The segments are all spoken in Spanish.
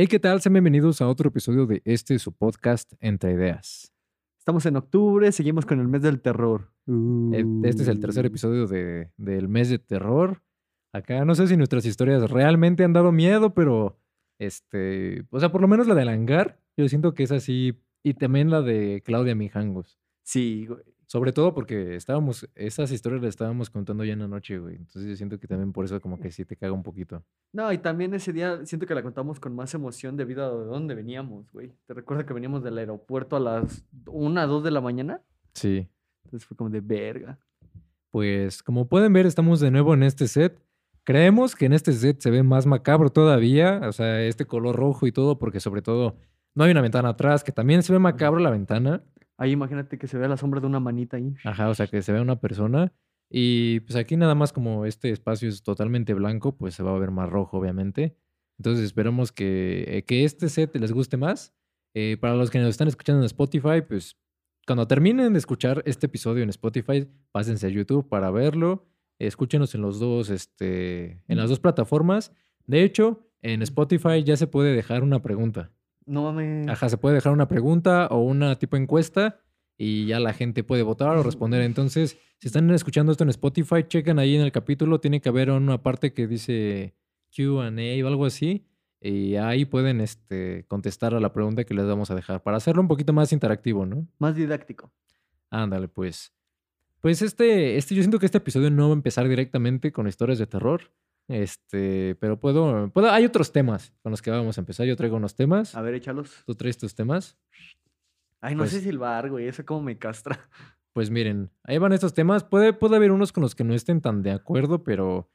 Hey, ¿qué tal? Sean bienvenidos a otro episodio de este su podcast Entre Ideas. Estamos en octubre, seguimos con el mes del terror. Este es el tercer Uh. episodio de- del mes de terror. Acá no sé si nuestras historias realmente han dado miedo, pero este, o sea, por lo menos la del hangar, yo siento que es así. Y también la de Claudia Mijangos. Sí, güey. Sobre todo porque estábamos, esas historias las estábamos contando ya en la noche, güey. Entonces yo siento que también por eso como que sí te caga un poquito. No, y también ese día siento que la contamos con más emoción debido a de dónde veníamos, güey. ¿Te recuerdas que veníamos del aeropuerto a las 1, 2 de la mañana? Sí. Entonces fue como de verga. Pues como pueden ver, estamos de nuevo en este set. Creemos que en este set se ve más macabro todavía, o sea, este color rojo y todo, porque sobre todo no hay una ventana atrás, que también se ve macabro la ventana. Ahí imagínate que se vea la sombra de una manita ahí. Ajá, o sea, que se ve una persona. Y pues aquí nada más como este espacio es totalmente blanco, pues se va a ver más rojo, obviamente. Entonces esperamos que, eh, que este set les guste más. Eh, para los que nos están escuchando en Spotify, pues cuando terminen de escuchar este episodio en Spotify, pásense a YouTube para verlo. Escúchenos en los dos, este, en las dos plataformas. De hecho, en Spotify ya se puede dejar una pregunta. No mames. Ajá, se puede dejar una pregunta o una tipo encuesta y ya la gente puede votar o responder. Entonces, si están escuchando esto en Spotify, chequen ahí en el capítulo, tiene que haber una parte que dice QA o algo así. Y ahí pueden este, contestar a la pregunta que les vamos a dejar para hacerlo un poquito más interactivo, ¿no? Más didáctico. Ándale, pues. Pues este, este, yo siento que este episodio no va a empezar directamente con historias de terror. Este, pero puedo, puedo, hay otros temas con los que vamos a empezar. Yo traigo unos temas. A ver, échalos. ¿Tú traes tus temas? Ay, no Pues- sé silbar, güey. Eso como me castra. Pues miren, ahí van estos temas. Puede, puede haber unos con los que no estén tan de acuerdo, pero,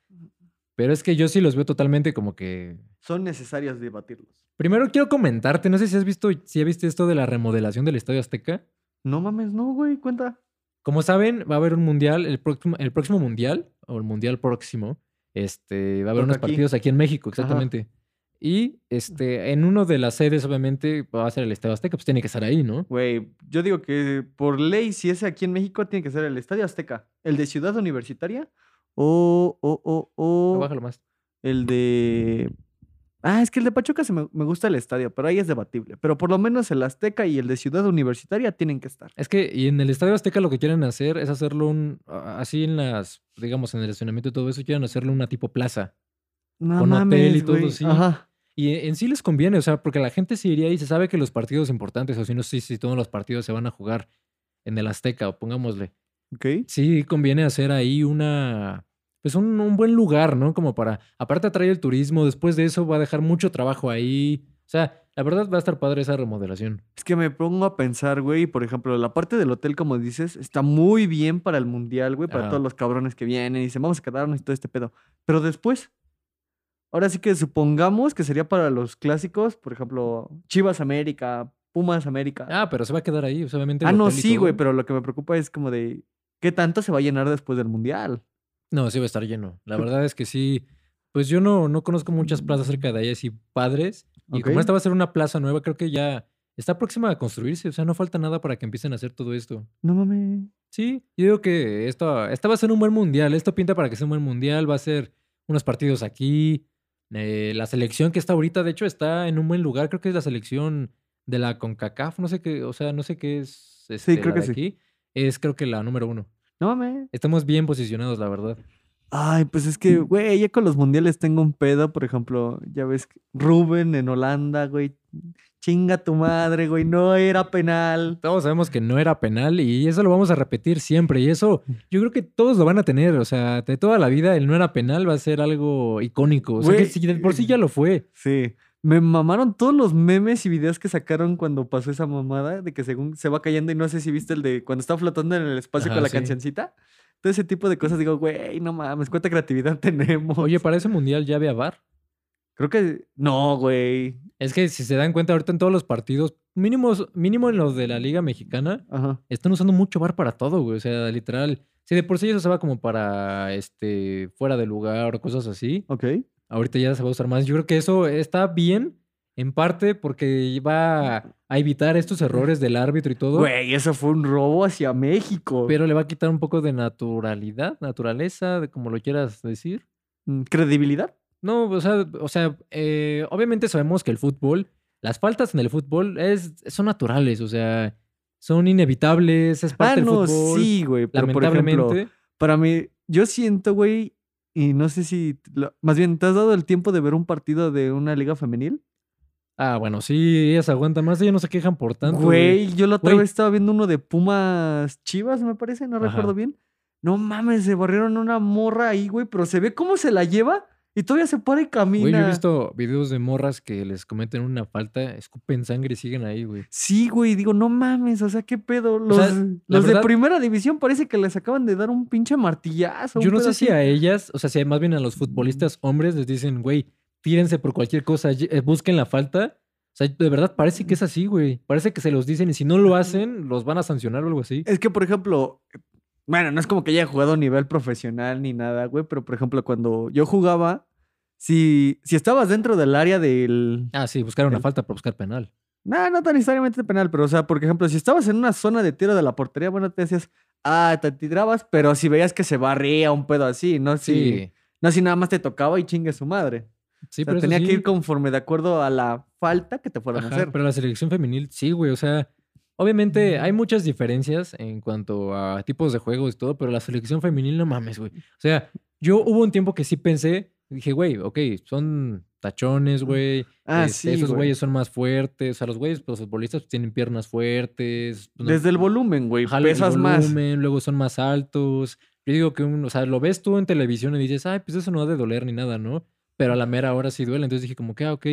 pero es que yo sí los veo totalmente como que... Son necesarios debatirlos. Primero quiero comentarte, no sé si has visto, si has visto esto de la remodelación del Estadio Azteca. No mames, no, güey. Cuenta. Como saben, va a haber un mundial, el próximo, el próximo mundial, o el mundial próximo, este, va a haber unos aquí. partidos aquí en México, Ajá. exactamente. Y este, en uno de las sedes, obviamente, va a ser el Estadio Azteca, pues tiene que estar ahí, ¿no? Güey, yo digo que por ley, si es aquí en México, tiene que ser el Estadio Azteca. El de Ciudad Universitaria o, o, o, o Bájalo más. el de... Ah, es que el de Pachuca se me, me gusta el estadio, pero ahí es debatible. Pero por lo menos el Azteca y el de Ciudad Universitaria tienen que estar. Es que y en el Estadio Azteca lo que quieren hacer es hacerlo un, así en las, digamos, en el estacionamiento y todo eso, quieren hacerlo una tipo plaza. No Con hotel y todo, güey. sí. Ajá. Y e, en sí les conviene, o sea, porque la gente se iría y se sabe que los partidos importantes, o si no sé si todos los partidos se van a jugar en el Azteca, o pongámosle. Ok. Sí conviene hacer ahí una, pues un, un buen lugar, ¿no? Como para, aparte atrae el turismo, después de eso va a dejar mucho trabajo ahí. O sea, la verdad va a estar padre esa remodelación. Es que me pongo a pensar, güey, por ejemplo, la parte del hotel, como dices, está muy bien para el mundial, güey, para todos los cabrones que vienen y dicen, vamos a quedarnos y todo este pedo. Pero después, ahora sí que supongamos que sería para los clásicos, por ejemplo, Chivas América, Pumas América. Ah, pero se va a quedar ahí, obviamente. Ah, no, sí, güey, pero lo que me preocupa es como de qué tanto se va a llenar después del mundial. No, sí va a estar lleno. La verdad es que sí. Pues yo no, no conozco muchas plazas cerca de ahí así padres. Y como esta va a ser una plaza nueva, creo que ya está próxima a construirse. O sea, no falta nada para que empiecen a hacer todo esto. No mames. Sí, yo digo que esto, esta va a ser un buen mundial. Esto pinta para que sea un buen mundial. Va a ser unos partidos aquí. Eh, la selección que está ahorita, de hecho, está en un buen lugar. Creo que es la selección de la CONCACAF. No sé qué, o sea, no sé qué es este, creo la que de sí. aquí. Es creo que la número uno. No mames. Estamos bien posicionados, la verdad. Ay, pues es que, güey, ya con los mundiales tengo un pedo, por ejemplo, ya ves, Rubén en Holanda, güey, chinga tu madre, güey, no era penal. Todos sabemos que no era penal y eso lo vamos a repetir siempre. Y eso yo creo que todos lo van a tener. O sea, de toda la vida el no era penal va a ser algo icónico. O sea, que Güey, si de por sí ya lo fue. Sí, me mamaron todos los memes y videos que sacaron cuando pasó esa mamada de que según se va cayendo y no sé si viste el de cuando está flotando en el espacio Ajá, con la sí. cancioncita. Todo ese tipo de cosas, digo, güey, no mames, cuánta creatividad tenemos. Oye, para ese mundial ya había VAR. creo que no, güey. Es que si se dan cuenta ahorita en todos los partidos, mínimos, mínimo en los de la Liga Mexicana, Ajá. están usando mucho VAR para todo, güey. O sea, literal. Si de por sí eso se va como para este fuera de lugar o cosas así. Ok. Ahorita ya se va a usar más. Yo creo que eso está bien, en parte porque va a evitar estos errores del árbitro y todo, Güey, eso fue un robo hacia México. pero le va a quitar un poco de naturalidad, naturaleza, de como lo quieras decir. Mm, ¿Credibilidad? No, o sea, o sea eh, obviamente sabemos que el fútbol, las faltas en el fútbol es, son naturales, o sea, son inevitables, es parte Ah, del no, fútbol. sí, güey. Pero por lamentablemente. ejemplo, para mí, yo siento, güey, y no sé si. lo- más bien, ¿te has dado el tiempo de ver un partido de una liga femenil? ah, bueno, sí, ellas aguantan más, ellas no se quejan por tanto. Güey, yo la otra Güey. vez estaba viendo uno de Pumas Chivas, me parece, no Ajá. recuerdo bien. No mames, se barrieron una morra ahí, güey, pero se ve cómo se la lleva y todavía se para y camina. Güey, yo he visto videos de morras que les cometen una falta, escupen sangre y siguen ahí, güey. Sí, güey, digo, no mames, o sea, qué pedo. Los, sea, los verdad- de primera división parece que les acaban de dar un pinche martillazo. Yo no sé si a ellas, o sea, si más bien a los futbolistas hombres les dicen, güey, tírense por cualquier cosa, eh, busquen la falta. O sea, de verdad parece que es así, güey. Parece que se los dicen y si no lo hacen, los van a sancionar o algo así. Es que, por ejemplo, bueno, no es como que haya jugado a nivel profesional ni nada, güey, pero por ejemplo, cuando yo jugaba, si, si estabas dentro del área del... Ah, sí, buscar una falta para buscar penal. No, no tan necesariamente penal, pero o sea, por ejemplo, si estabas en una zona de tiro de la portería, bueno, te decías, ah, te tirabas, pero si veías que se barría un pedo así, no si, Sí, no si nada más te tocaba y chingue su madre. sí, o sea, pero tenía que ir conforme de acuerdo a la falta que te fueran a hacer. pero la selección femenil, sí, güey. O sea, obviamente hay muchas diferencias en cuanto a tipos de juegos y todo, pero la selección femenil, no mames, güey. O sea, yo hubo un tiempo que sí pensé, dije, güey, ok, son tachones, güey. Ah, este, sí, esos güey. güeyes son más fuertes. O sea, los güeyes, pues, los futbolistas tienen piernas fuertes. pues, no- Desde el volumen, güey, pesas más. volumen, luego son más altos. Yo digo que, un, o sea, lo ves tú en televisión y dices, ay, pues eso no ha de doler ni nada, ¿no? Pero a la mera hora sí duele. Entonces dije, como que, ah, ok.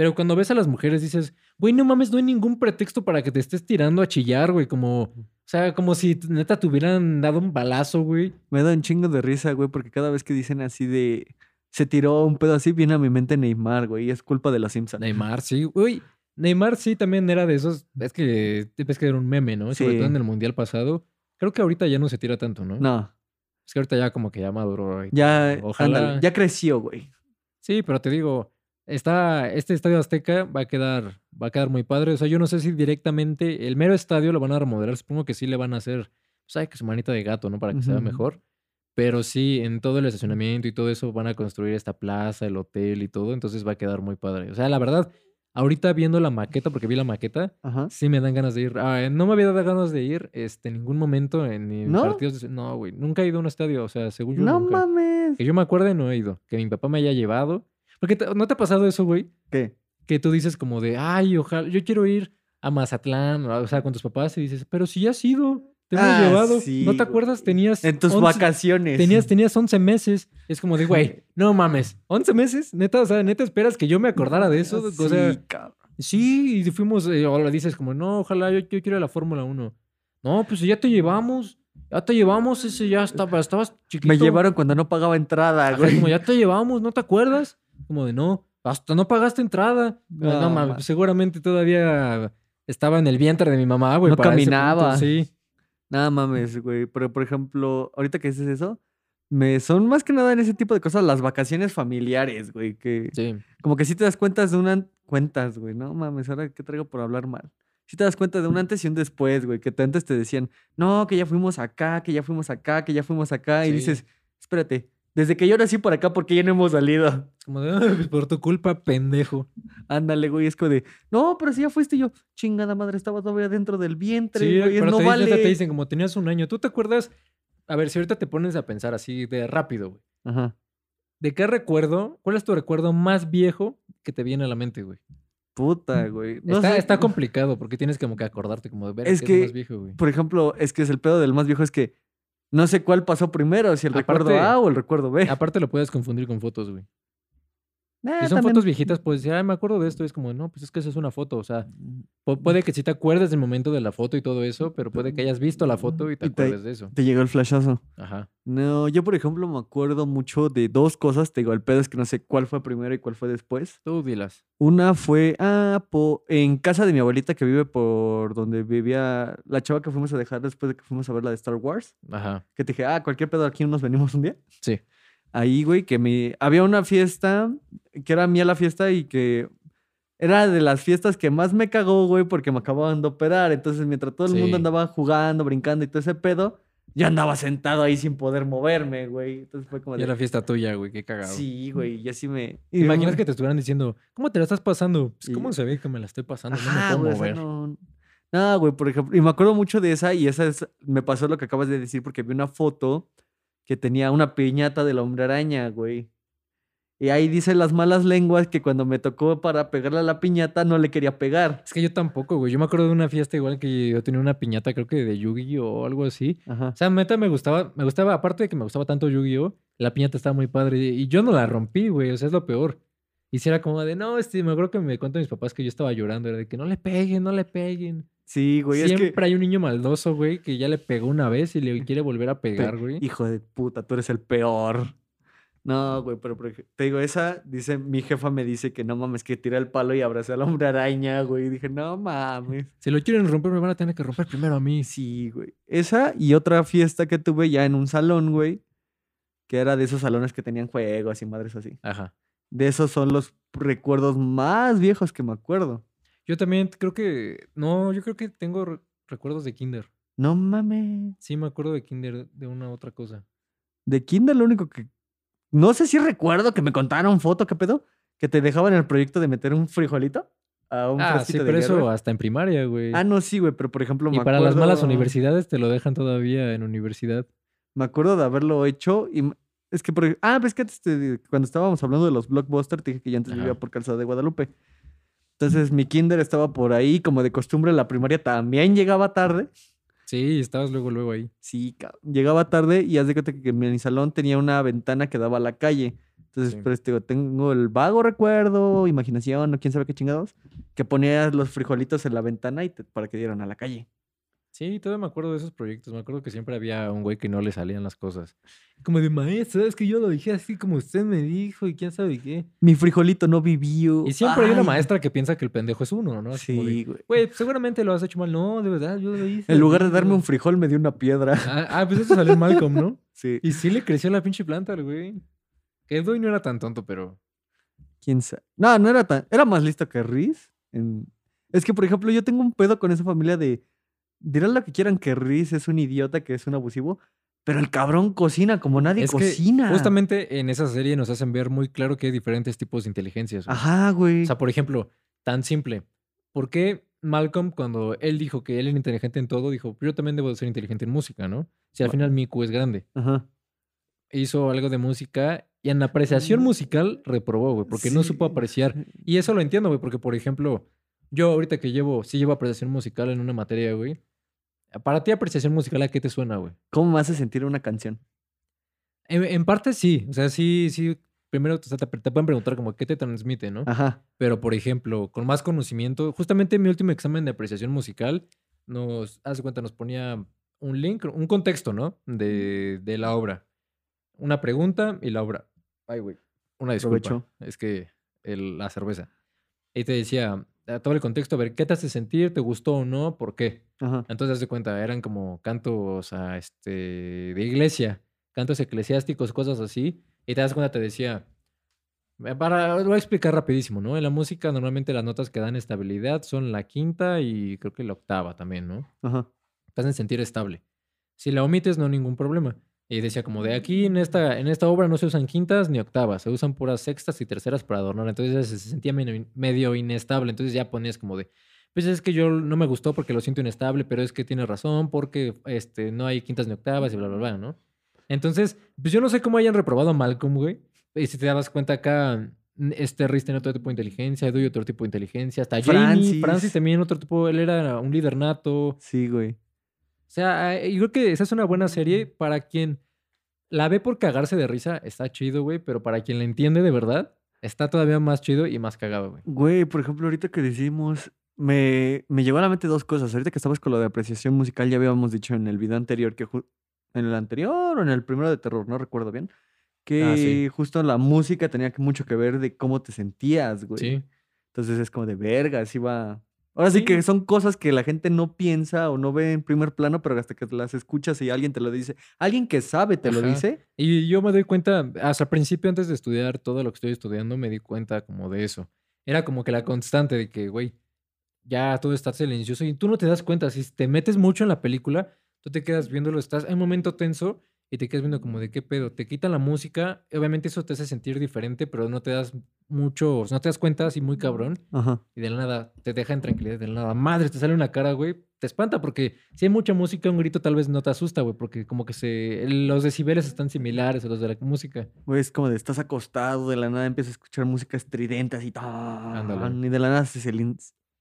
Pero cuando ves a las mujeres dices, güey, no mames, no hay ningún pretexto para que te estés tirando a chillar, güey. Como, o sea, como si neta te hubieran dado un balazo, güey. Me da un chingo de risa, güey, porque cada vez que dicen así de... Se tiró un pedo así, viene a mi mente Neymar, güey, y es culpa de los Simpsons. Neymar, sí, güey. Neymar sí también era de esos. Es que, es que era un meme, ¿no? Sobre todo en el mundial pasado. Creo que ahorita ya no se tira tanto, ¿no? No, Es que ahorita ya como que ya maduró. ya. Ojalá. ándale, ya creció, güey. Sí, pero te digo, está, este estadio Azteca va a quedar, va a quedar muy padre. O sea, yo no sé si directamente el mero estadio lo van a remodelar. Supongo que sí le van a hacer, pues, que su manita de gato, ¿no? Para que sea Ujú. mejor. Pero sí, en todo el estacionamiento y todo eso van a construir esta plaza, el hotel y todo. Entonces va a quedar muy padre. O sea, la verdad, ahorita viendo la maqueta, porque vi la maqueta, Ajá. sí me dan ganas de ir. Ah, no me había dado ganas de ir este, en ningún momento en, ¿No? partidos. de- No, güey. Nunca he ido a un estadio. O sea, según yo. No nunca. mames. Que yo me acuerde, no he ido. Que mi papá me haya llevado. Porque te- ¿no te ha pasado eso, güey? ¿Qué? Que tú dices como de, ay, ojalá, yo quiero ir a Mazatlán, o sea, con tus papás y dices, pero si ya has ido, te hemos Ah, llevado. sí, ¿No te acuerdas? Tenías En tus 11 vacaciones. Tenías, tenías 11 meses. Es como de, güey, no mames, 11 meses, neta, o sea, neta esperas que yo me acordara de eso. Sí, O sea, cabrón. sí, y fuimos, eh, ahora dices como, no, ojalá, yo, yo quiero ir a la Fórmula 1. No, pues ya te llevamos, ya te llevamos, ese ya estaba, estabas chiquito. Me llevaron cuando no pagaba entrada, Ajá, güey. como ya te llevamos, ¿no te acuerdas? Como de no, hasta no pagaste entrada. No, mames, ma- seguramente todavía estaba en el vientre de mi mamá, güey. No para ese punto, caminaba. Sí. Nada mames, güey. Pero, por ejemplo, ahorita que dices eso, me son más que nada en ese tipo de cosas las vacaciones familiares, güey. Que Sí. como que sí te das cuentas de una... Cuentas, güey. No mames, ahora qué traigo por hablar mal. Sí te das cuenta de un antes y un después, güey. Que te- antes te decían, no, que ya fuimos acá, que ya fuimos acá, que ya fuimos acá. Y dices, espérate, desde que yo nací por acá, ¿por qué ya no hemos salido? Como de, "Ay, pues por tu culpa, pendejo. Ándale, güey. Es como de, no, pero si ya fuiste yo. Chingada madre, estaba todavía dentro del vientre, Sí, güey. pero no te, vale. te dicen como tenías un año. ¿Tú te acuerdas? A ver, si ahorita te pones a pensar así de rápido, güey. Ajá. ¿De qué recuerdo? ¿Cuál es tu recuerdo más viejo que te viene a la mente, güey? Puta, güey. No está, sé. está complicado porque tienes como que acordarte como de ver Es qué es que- más viejo, güey. Por ejemplo, es que es el pedo del más viejo, es que no sé cuál pasó primero, si el recuerdo A o el recuerdo B. Aparte lo puedes confundir con fotos, güey. Si son también. fotos viejitas, pues decir, ay, me acuerdo de esto. Es como, no, pues es que esa es una foto. O sea, pu- puede que sí te acuerdes del momento de la foto y todo eso, pero puede que hayas visto la foto y te Y te- acuerdes de eso. Te llegó el flashazo. Ajá. No, yo por ejemplo me acuerdo mucho de dos cosas. Te digo, el pedo es que no sé cuál fue primero y cuál fue después. Tú dilas. Una fue, ah, po- en casa de mi abuelita que vive por donde vivía la chava que fuimos a dejar después de que fuimos a ver la de Star Wars. Ajá. Que te dije, ah, cualquier pedo aquí nos venimos un día. Sí. Ahí, güey, que me... Había una fiesta, que era mía la fiesta y que era de las fiestas que más me cagó, güey, porque me acababan de operar. Entonces, mientras todo el Sí. mundo andaba jugando, brincando y todo ese pedo, Yo andaba sentado ahí sin poder moverme, güey. Entonces fue como Y de... era fiesta tuya, güey, qué cagado. Sí, güey, y así me... ¿Te imaginas que te estuvieran diciendo, ¿cómo te la estás pasando? Pues, Y- ¿cómo se ve que me la estoy pasando? Ajá, no me güey, puedo o sea, mover. no, no, güey, por ejemplo, y me acuerdo mucho de esa, y esa es, me pasó lo que acabas de decir, porque vi una foto que tenía una piñata del hombre araña, güey. Y ahí dice las malas lenguas que cuando me tocó para pegarle a la piñata no le quería pegar. Es que yo tampoco, güey. Yo me acuerdo de una fiesta igual que yo tenía una piñata, creo que de Yu-Gi-Oh! o algo así. Ajá. O sea, neta me gustaba, me gustaba, aparte de que me gustaba tanto Yu-Gi-Oh! La piñata estaba muy padre y yo no la rompí, güey. O sea, es lo peor. Y si era como de, no, este, me acuerdo que me cuentan mis papás que yo estaba llorando. Era de que no le peguen, no le peguen. Sí, güey, es Siempre que... hay un niño maldoso, güey, que ya le pegó una vez y le quiere volver a pe- pegar, güey. Hijo de puta, tú eres el peor. No, güey, pero, te digo, esa, dice, mi jefa me dice que no mames, que tira el palo y abraza al hombre araña, güey. Y dije, no mames. Si lo quieren romper, me van a tener que romper primero a mí. Sí, güey. Esa y otra fiesta que tuve ya en un salón, güey. Que era de esos salones que tenían juegos y madres así. Ajá. De esos son los recuerdos más viejos que me acuerdo. Yo también creo que, no, yo creo que tengo re- recuerdos de Kinder. No mames. Sí, me acuerdo de Kinder de una otra cosa. De Kinder lo único que... No sé si recuerdo que me contaron foto, ¿qué pedo? Que te dejaban el proyecto de meter un frijolito a un Ah, sí, de pero eso hasta en primaria, güey. Ah, no, sí, güey, pero por ejemplo y me para las malas universidades te lo dejan todavía en universidad. Me acuerdo de haberlo hecho y es que por ah, pues que antes te- cuando estábamos hablando de los blockbusters te dije que yo antes vivía por Calzada de Guadalupe. Entonces mi kinder estaba por ahí, como de costumbre la primaria también llegaba tarde. Sí, estabas luego, luego ahí. Sí, llegaba tarde y haz de cuenta que mi salón tenía una ventana que daba a la calle. Entonces, Sí. digo, tengo el vago recuerdo, imaginación, o quién sabe qué chingados, que ponías los frijolitos en la ventana y te- para que dieran a la calle. Sí, todavía me acuerdo de esos proyectos. Me acuerdo que siempre había un güey que no le salían las cosas. Como de maestra, es que yo lo dije así como usted me dijo y quién sabe qué. Mi frijolito no vivió. Y siempre hay una maestra que piensa que el pendejo es uno, ¿no? Así Sí, güey. Güey, pues, seguramente lo has hecho mal. No, de verdad, yo lo hice. En lugar de darme güey". un frijol, me dio una piedra. Ah, ah, pues eso salió en Malcolm, ¿no? Sí. Y sí le creció la pinche planta al güey. Que Edwin no era tan tonto, pero. ¿Quién sabe? No, no era tan. Era más listo que Riz. en- Es que, por ejemplo, yo tengo un pedo con esa familia de. Dirán lo que quieran que Riz es un idiota, que es un abusivo. Pero el cabrón cocina como nadie Es que cocina. justamente en esa serie nos hacen ver muy claro que hay diferentes tipos de inteligencias. güey. Ajá, güey. O sea, por ejemplo, tan simple. ¿Por qué Malcolm, cuando él dijo que él era inteligente en todo, dijo, yo también debo de ser inteligente en música, ¿no? Si al Ma- final Miku es grande. Ajá. Hizo algo de música y en apreciación Mm. musical reprobó, güey, porque no supo Sí. apreciar. Y eso lo entiendo, güey, porque, por ejemplo, yo ahorita que llevo, sí llevo apreciación musical en una materia, güey. Para ti, apreciación musical, ¿a qué te suena, güey? ¿Cómo me hace sentir una canción? En, en parte sí, o sea, sí, sí. Primero o sea, te, te pueden preguntar como qué te transmite, ¿no? Ajá. Pero, por ejemplo, con más conocimiento, justamente en mi último examen de apreciación musical, nos, hace cuenta, nos ponía un link, un contexto, ¿no? De, de la obra. Una pregunta y la obra. Ay, güey. Una disculpa. Provecho. Es que el- la cerveza. Y te decía, a todo el contexto, a ver, ¿qué te hace sentir? ¿Te gustó o no? ¿Por qué? Ajá. Entonces, de cuenta, eran como cantos a, este, de iglesia, cantos eclesiásticos, cosas así. Y te das cuenta, te decía, eh, para, lo voy a explicar rapidísimo, ¿no? En la música normalmente las notas que dan estabilidad son la quinta y creo que la octava también, ¿no? Ajá. Te hacen sentir estable. Si la omites, no hay ningún problema. Y decía como de aquí en esta, en esta obra no se usan quintas ni octavas, se usan puras sextas y terceras para adornar. Entonces se sentía medio, inestable. Entonces ya ponías como de, pues es que yo no me gustó porque lo siento inestable, pero es que tiene razón porque este, no hay quintas ni octavas y bla, bla, bla, ¿no? Entonces, pues yo no sé cómo hayan reprobado a Malcolm, güey. Y si te das cuenta acá, este Riz tiene otro tipo de inteligencia, Edoy otro tipo de inteligencia, hasta Jamie, Francis. Francis también otro tipo, él era un líder nato. Sí, güey. O sea, eh, yo creo que esa es una buena serie para quien la ve por cagarse de risa, está chido, güey, pero para quien la entiende de verdad, está todavía más chido y más cagado, güey. Güey, por ejemplo, ahorita que decimos, me, me llegó a la mente dos cosas. Ahorita que estabas con lo de apreciación musical, ya habíamos dicho en el video anterior que en el anterior o en el primero de terror, no recuerdo bien, que Ah, sí. justo la música tenía mucho que ver de cómo te sentías, güey. Sí. Entonces es como de verga, así va. Ahora sí que son cosas que la gente no piensa o no ve en primer plano, pero hasta que las escuchas y alguien te lo dice, alguien que sabe te lo dice. Y yo me doy cuenta, hasta el principio, antes de estudiar todo lo que estoy estudiando, me di cuenta como de eso. Era como que la constante de que, güey, ya todo está silencioso y tú no te das cuenta. Si te metes mucho en la película, tú te quedas viéndolo, estás en un momento tenso y te quedas viendo como de qué pedo. Te quitan la música, obviamente eso te hace sentir diferente, pero no te das mucho, no te das cuenta así muy cabrón. Ajá. Y de la nada te deja en tranquilidad, de la nada, madre, te sale una cara, güey, te espanta porque si hay mucha música, un grito tal vez no te asusta, güey, porque como que se, los decibeles están similares a los de la música. Güey, es como de estás acostado, de la nada empiezas a escuchar música estridente así, y de la nada se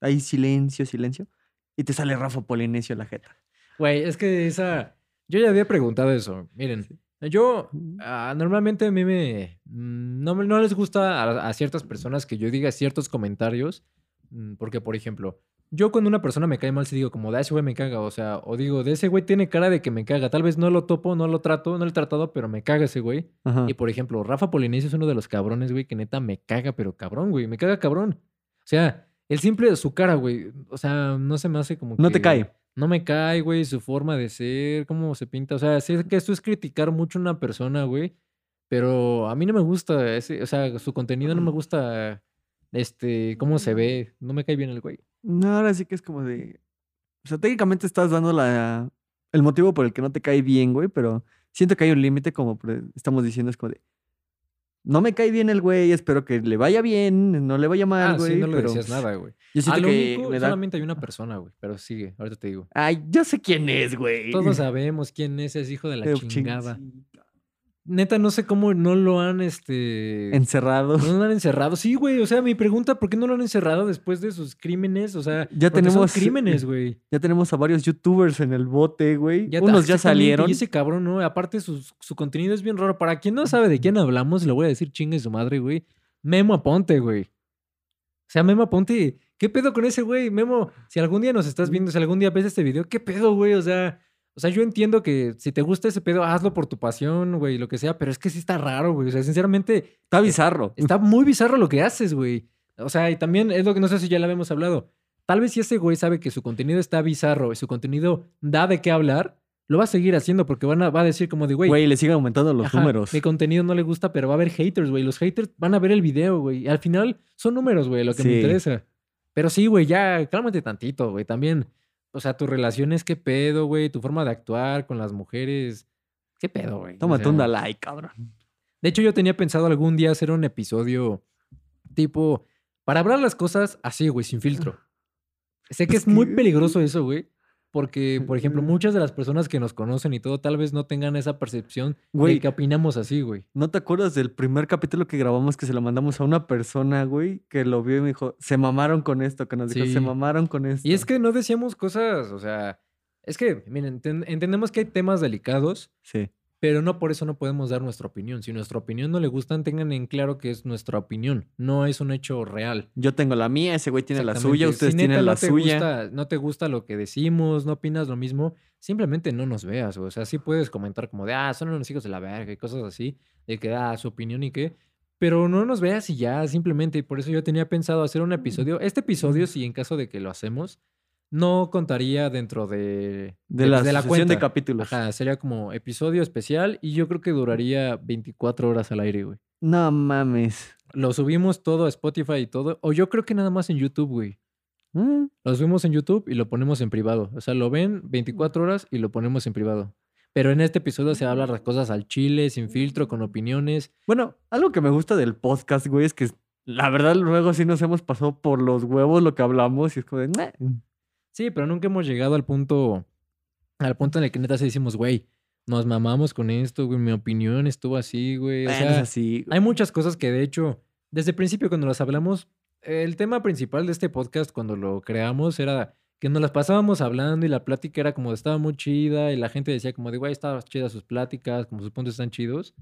hay silencio, silencio, y te sale Rafa Polinesio la jeta. Güey, es que esa, yo ya había preguntado eso, miren. Yo, ah, normalmente a mí me, mm, no, no les gusta a, a ciertas personas que yo diga ciertos comentarios, mm, porque, por ejemplo, yo cuando una persona me cae mal, si digo como, de ese güey me caga, o sea, o digo, de ese güey tiene cara de que me caga, tal vez no lo topo, no lo trato, no lo he tratado, pero me caga ese güey. Ajá. Y, por ejemplo, Rafa Polinesio es uno de los cabrones, güey, que neta me caga, pero cabrón, güey, me caga cabrón. O sea, el simple de su cara, güey, o sea, no se me hace como No te cae. No me cae, güey, su forma de ser, cómo se pinta. O sea, sé que esto es criticar mucho a una persona, güey. Pero a mí no me gusta ese, o sea, su contenido no me gusta, este, cómo se ve. No me cae bien el güey. No, ahora sí que es como de. O sea, técnicamente estás dando la, el motivo por el que no te cae bien, güey, pero siento que hay un límite, como estamos diciendo, es como de. No me cae bien el güey, espero que le vaya bien, no le vaya mal, Ah, güey. sí, no le pero decías nada, güey. Yo siento lo que único, me da. solamente hay una persona, güey. Pero sigue, ahorita te digo. Ay, yo sé quién es, güey. Todos sabemos quién es ese hijo de la ching- chingada. Neta, no sé cómo no lo han, este... Encerrado. No lo han encerrado. Sí, güey. O sea, mi pregunta, ¿por qué no lo han encerrado después de sus crímenes? O sea, Ya son tenemos- crímenes, güey. Ya tenemos a varios youtubers en el bote, güey. Ya Unos ya salieron. Y ese cabrón, ¿no? Aparte, su, su contenido es bien raro. Para quien no sabe de quién hablamos, le voy a decir chingue su madre, güey. Memo Aponte, güey. O sea, Memo Aponte, ¿qué pedo con ese güey? Memo, si algún día nos estás viendo, si algún día ves este video, ¿qué pedo, güey? O sea, o sea, yo entiendo que si te gusta ese pedo, hazlo por tu pasión, güey, lo que sea, pero es que sí está raro, güey. O sea, sinceramente, Está bizarro. Está muy bizarro lo que haces, güey. O sea, y también es lo que no sé si ya lo habíamos hablado. Tal vez si ese güey sabe que su contenido está bizarro y su contenido da de qué hablar, lo va a seguir haciendo porque van a, va a decir como de, güey, Güey, le siguen aumentando los ajá, números. mi contenido no le gusta, pero va a haber haters, güey. Los haters van a ver el video, güey. Y al final son números, güey, lo que me interesa. Pero sí, güey, ya cálmate tantito, güey. También, o sea, tus relaciones, qué pedo, güey. Tu forma de actuar con las mujeres, qué pedo, güey. O Tómate sea, un like, cabrón. de hecho, yo tenía pensado algún día hacer un episodio tipo para hablar las cosas así, güey, sin filtro. Sé que Es es muy peligroso eso, güey. Porque, por ejemplo, muchas de las personas que nos conocen y todo, tal vez no tengan esa percepción Güey. de que opinamos así, güey. ¿No te acuerdas del primer capítulo que grabamos que se lo mandamos a una persona, güey? Que lo vio y me dijo, se mamaron con esto, que nos dijo, se mamaron con esto. Y es que no decíamos cosas, o sea, es que, miren, enten- entendemos que hay temas delicados, Sí. Pero no por eso no podemos dar nuestra opinión. Si nuestra opinión no le gustan, tengan en claro que es nuestra opinión, no es un hecho real. Yo tengo la mía, ese güey tiene la suya, ustedes Si neta tienen no la te suya. gusta- no te gusta lo que decimos, no opinas lo mismo, simplemente no nos veas. O sea, sí puedes comentar como de, ah, son unos hijos de la verga y cosas así, de que da su opinión y qué. Pero no nos veas y ya, simplemente. Y por eso yo tenía pensado hacer un episodio. Este episodio, si en caso de que lo hacemos, no contaría dentro de, De la, de la sucesión de cuenta. capítulos. Ajá, sería como episodio especial y yo creo que duraría 24 horas al aire, güey. No mames. Lo subimos todo a Spotify y todo. O yo creo que nada más en YouTube, güey. Mm, Lo subimos en YouTube y lo ponemos en privado. O sea, lo ven 24 horas y lo ponemos en privado. Pero en este episodio se habla las cosas al chile, sin filtro, con opiniones. Bueno, algo que me gusta del podcast, güey, es que la verdad luego sí nos hemos pasado por los huevos lo que hablamos y es como de... Sí, pero nunca hemos llegado al punto, al punto en el que neta se decimos, güey, nos mamamos con esto, güey, mi opinión estuvo así, güey. O Bueno, es sea, así. hay muchas cosas que de hecho, desde el principio cuando las hablamos, el tema principal de este podcast cuando lo creamos era que nos las pasábamos hablando y la plática era como estaba muy chida y la gente decía como de, güey, estaban chidas sus pláticas, como sus puntos están chidos.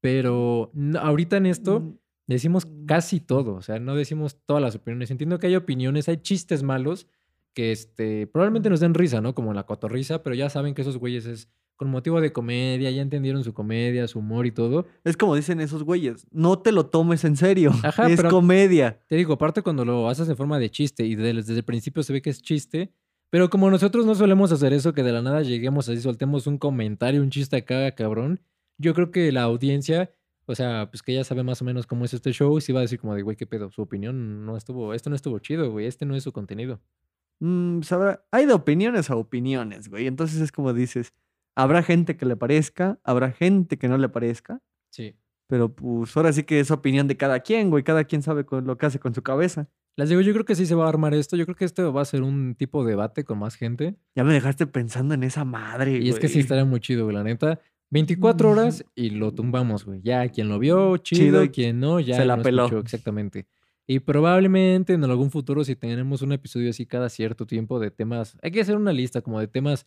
Pero no- ahorita en esto Mm, decimos casi todo, o sea, no decimos todas las opiniones. Entiendo que hay opiniones, hay chistes malos que este, probablemente nos den risa, ¿no? Como la cotorrisa, pero ya saben que esos güeyes es con motivo de comedia, ya entendieron su comedia, su humor y todo. Es como dicen esos güeyes, no te lo tomes en serio. Ajá, es pero- comedia. Te digo, aparte cuando lo haces en forma de chiste y desde, desde el principio se ve que es chiste, pero como nosotros no solemos hacer eso, que de la nada lleguemos así, soltemos un comentario, un chiste acá, cabrón, yo creo que la audiencia, o sea, pues que ya sabe más o menos cómo es este show, sí va a decir como de, güey, qué pedo, su opinión no estuvo, esto no estuvo chido, güey, este no es su contenido. Mm, sabrá- hay de opiniones a opiniones, güey. Entonces es como dices, habrá gente que le parezca, habrá gente que no le parezca, Sí. pero pues ahora sí que es opinión de cada quien, güey. Cada quien sabe con lo que hace con su cabeza. Les digo, yo creo que sí se va a armar esto. Yo creo que esto va a ser un tipo de debate con más gente. Ya me dejaste pensando en esa madre, Y es que sí estaría muy chido, güey, la neta. 24 horas y lo tumbamos, güey. Ya, quien lo vio, chido, Chido, quien no, ya se la no peló. escuchó, exactamente. Y probablemente en algún futuro, si tenemos un episodio así cada cierto tiempo de temas, hay que hacer una lista como de temas,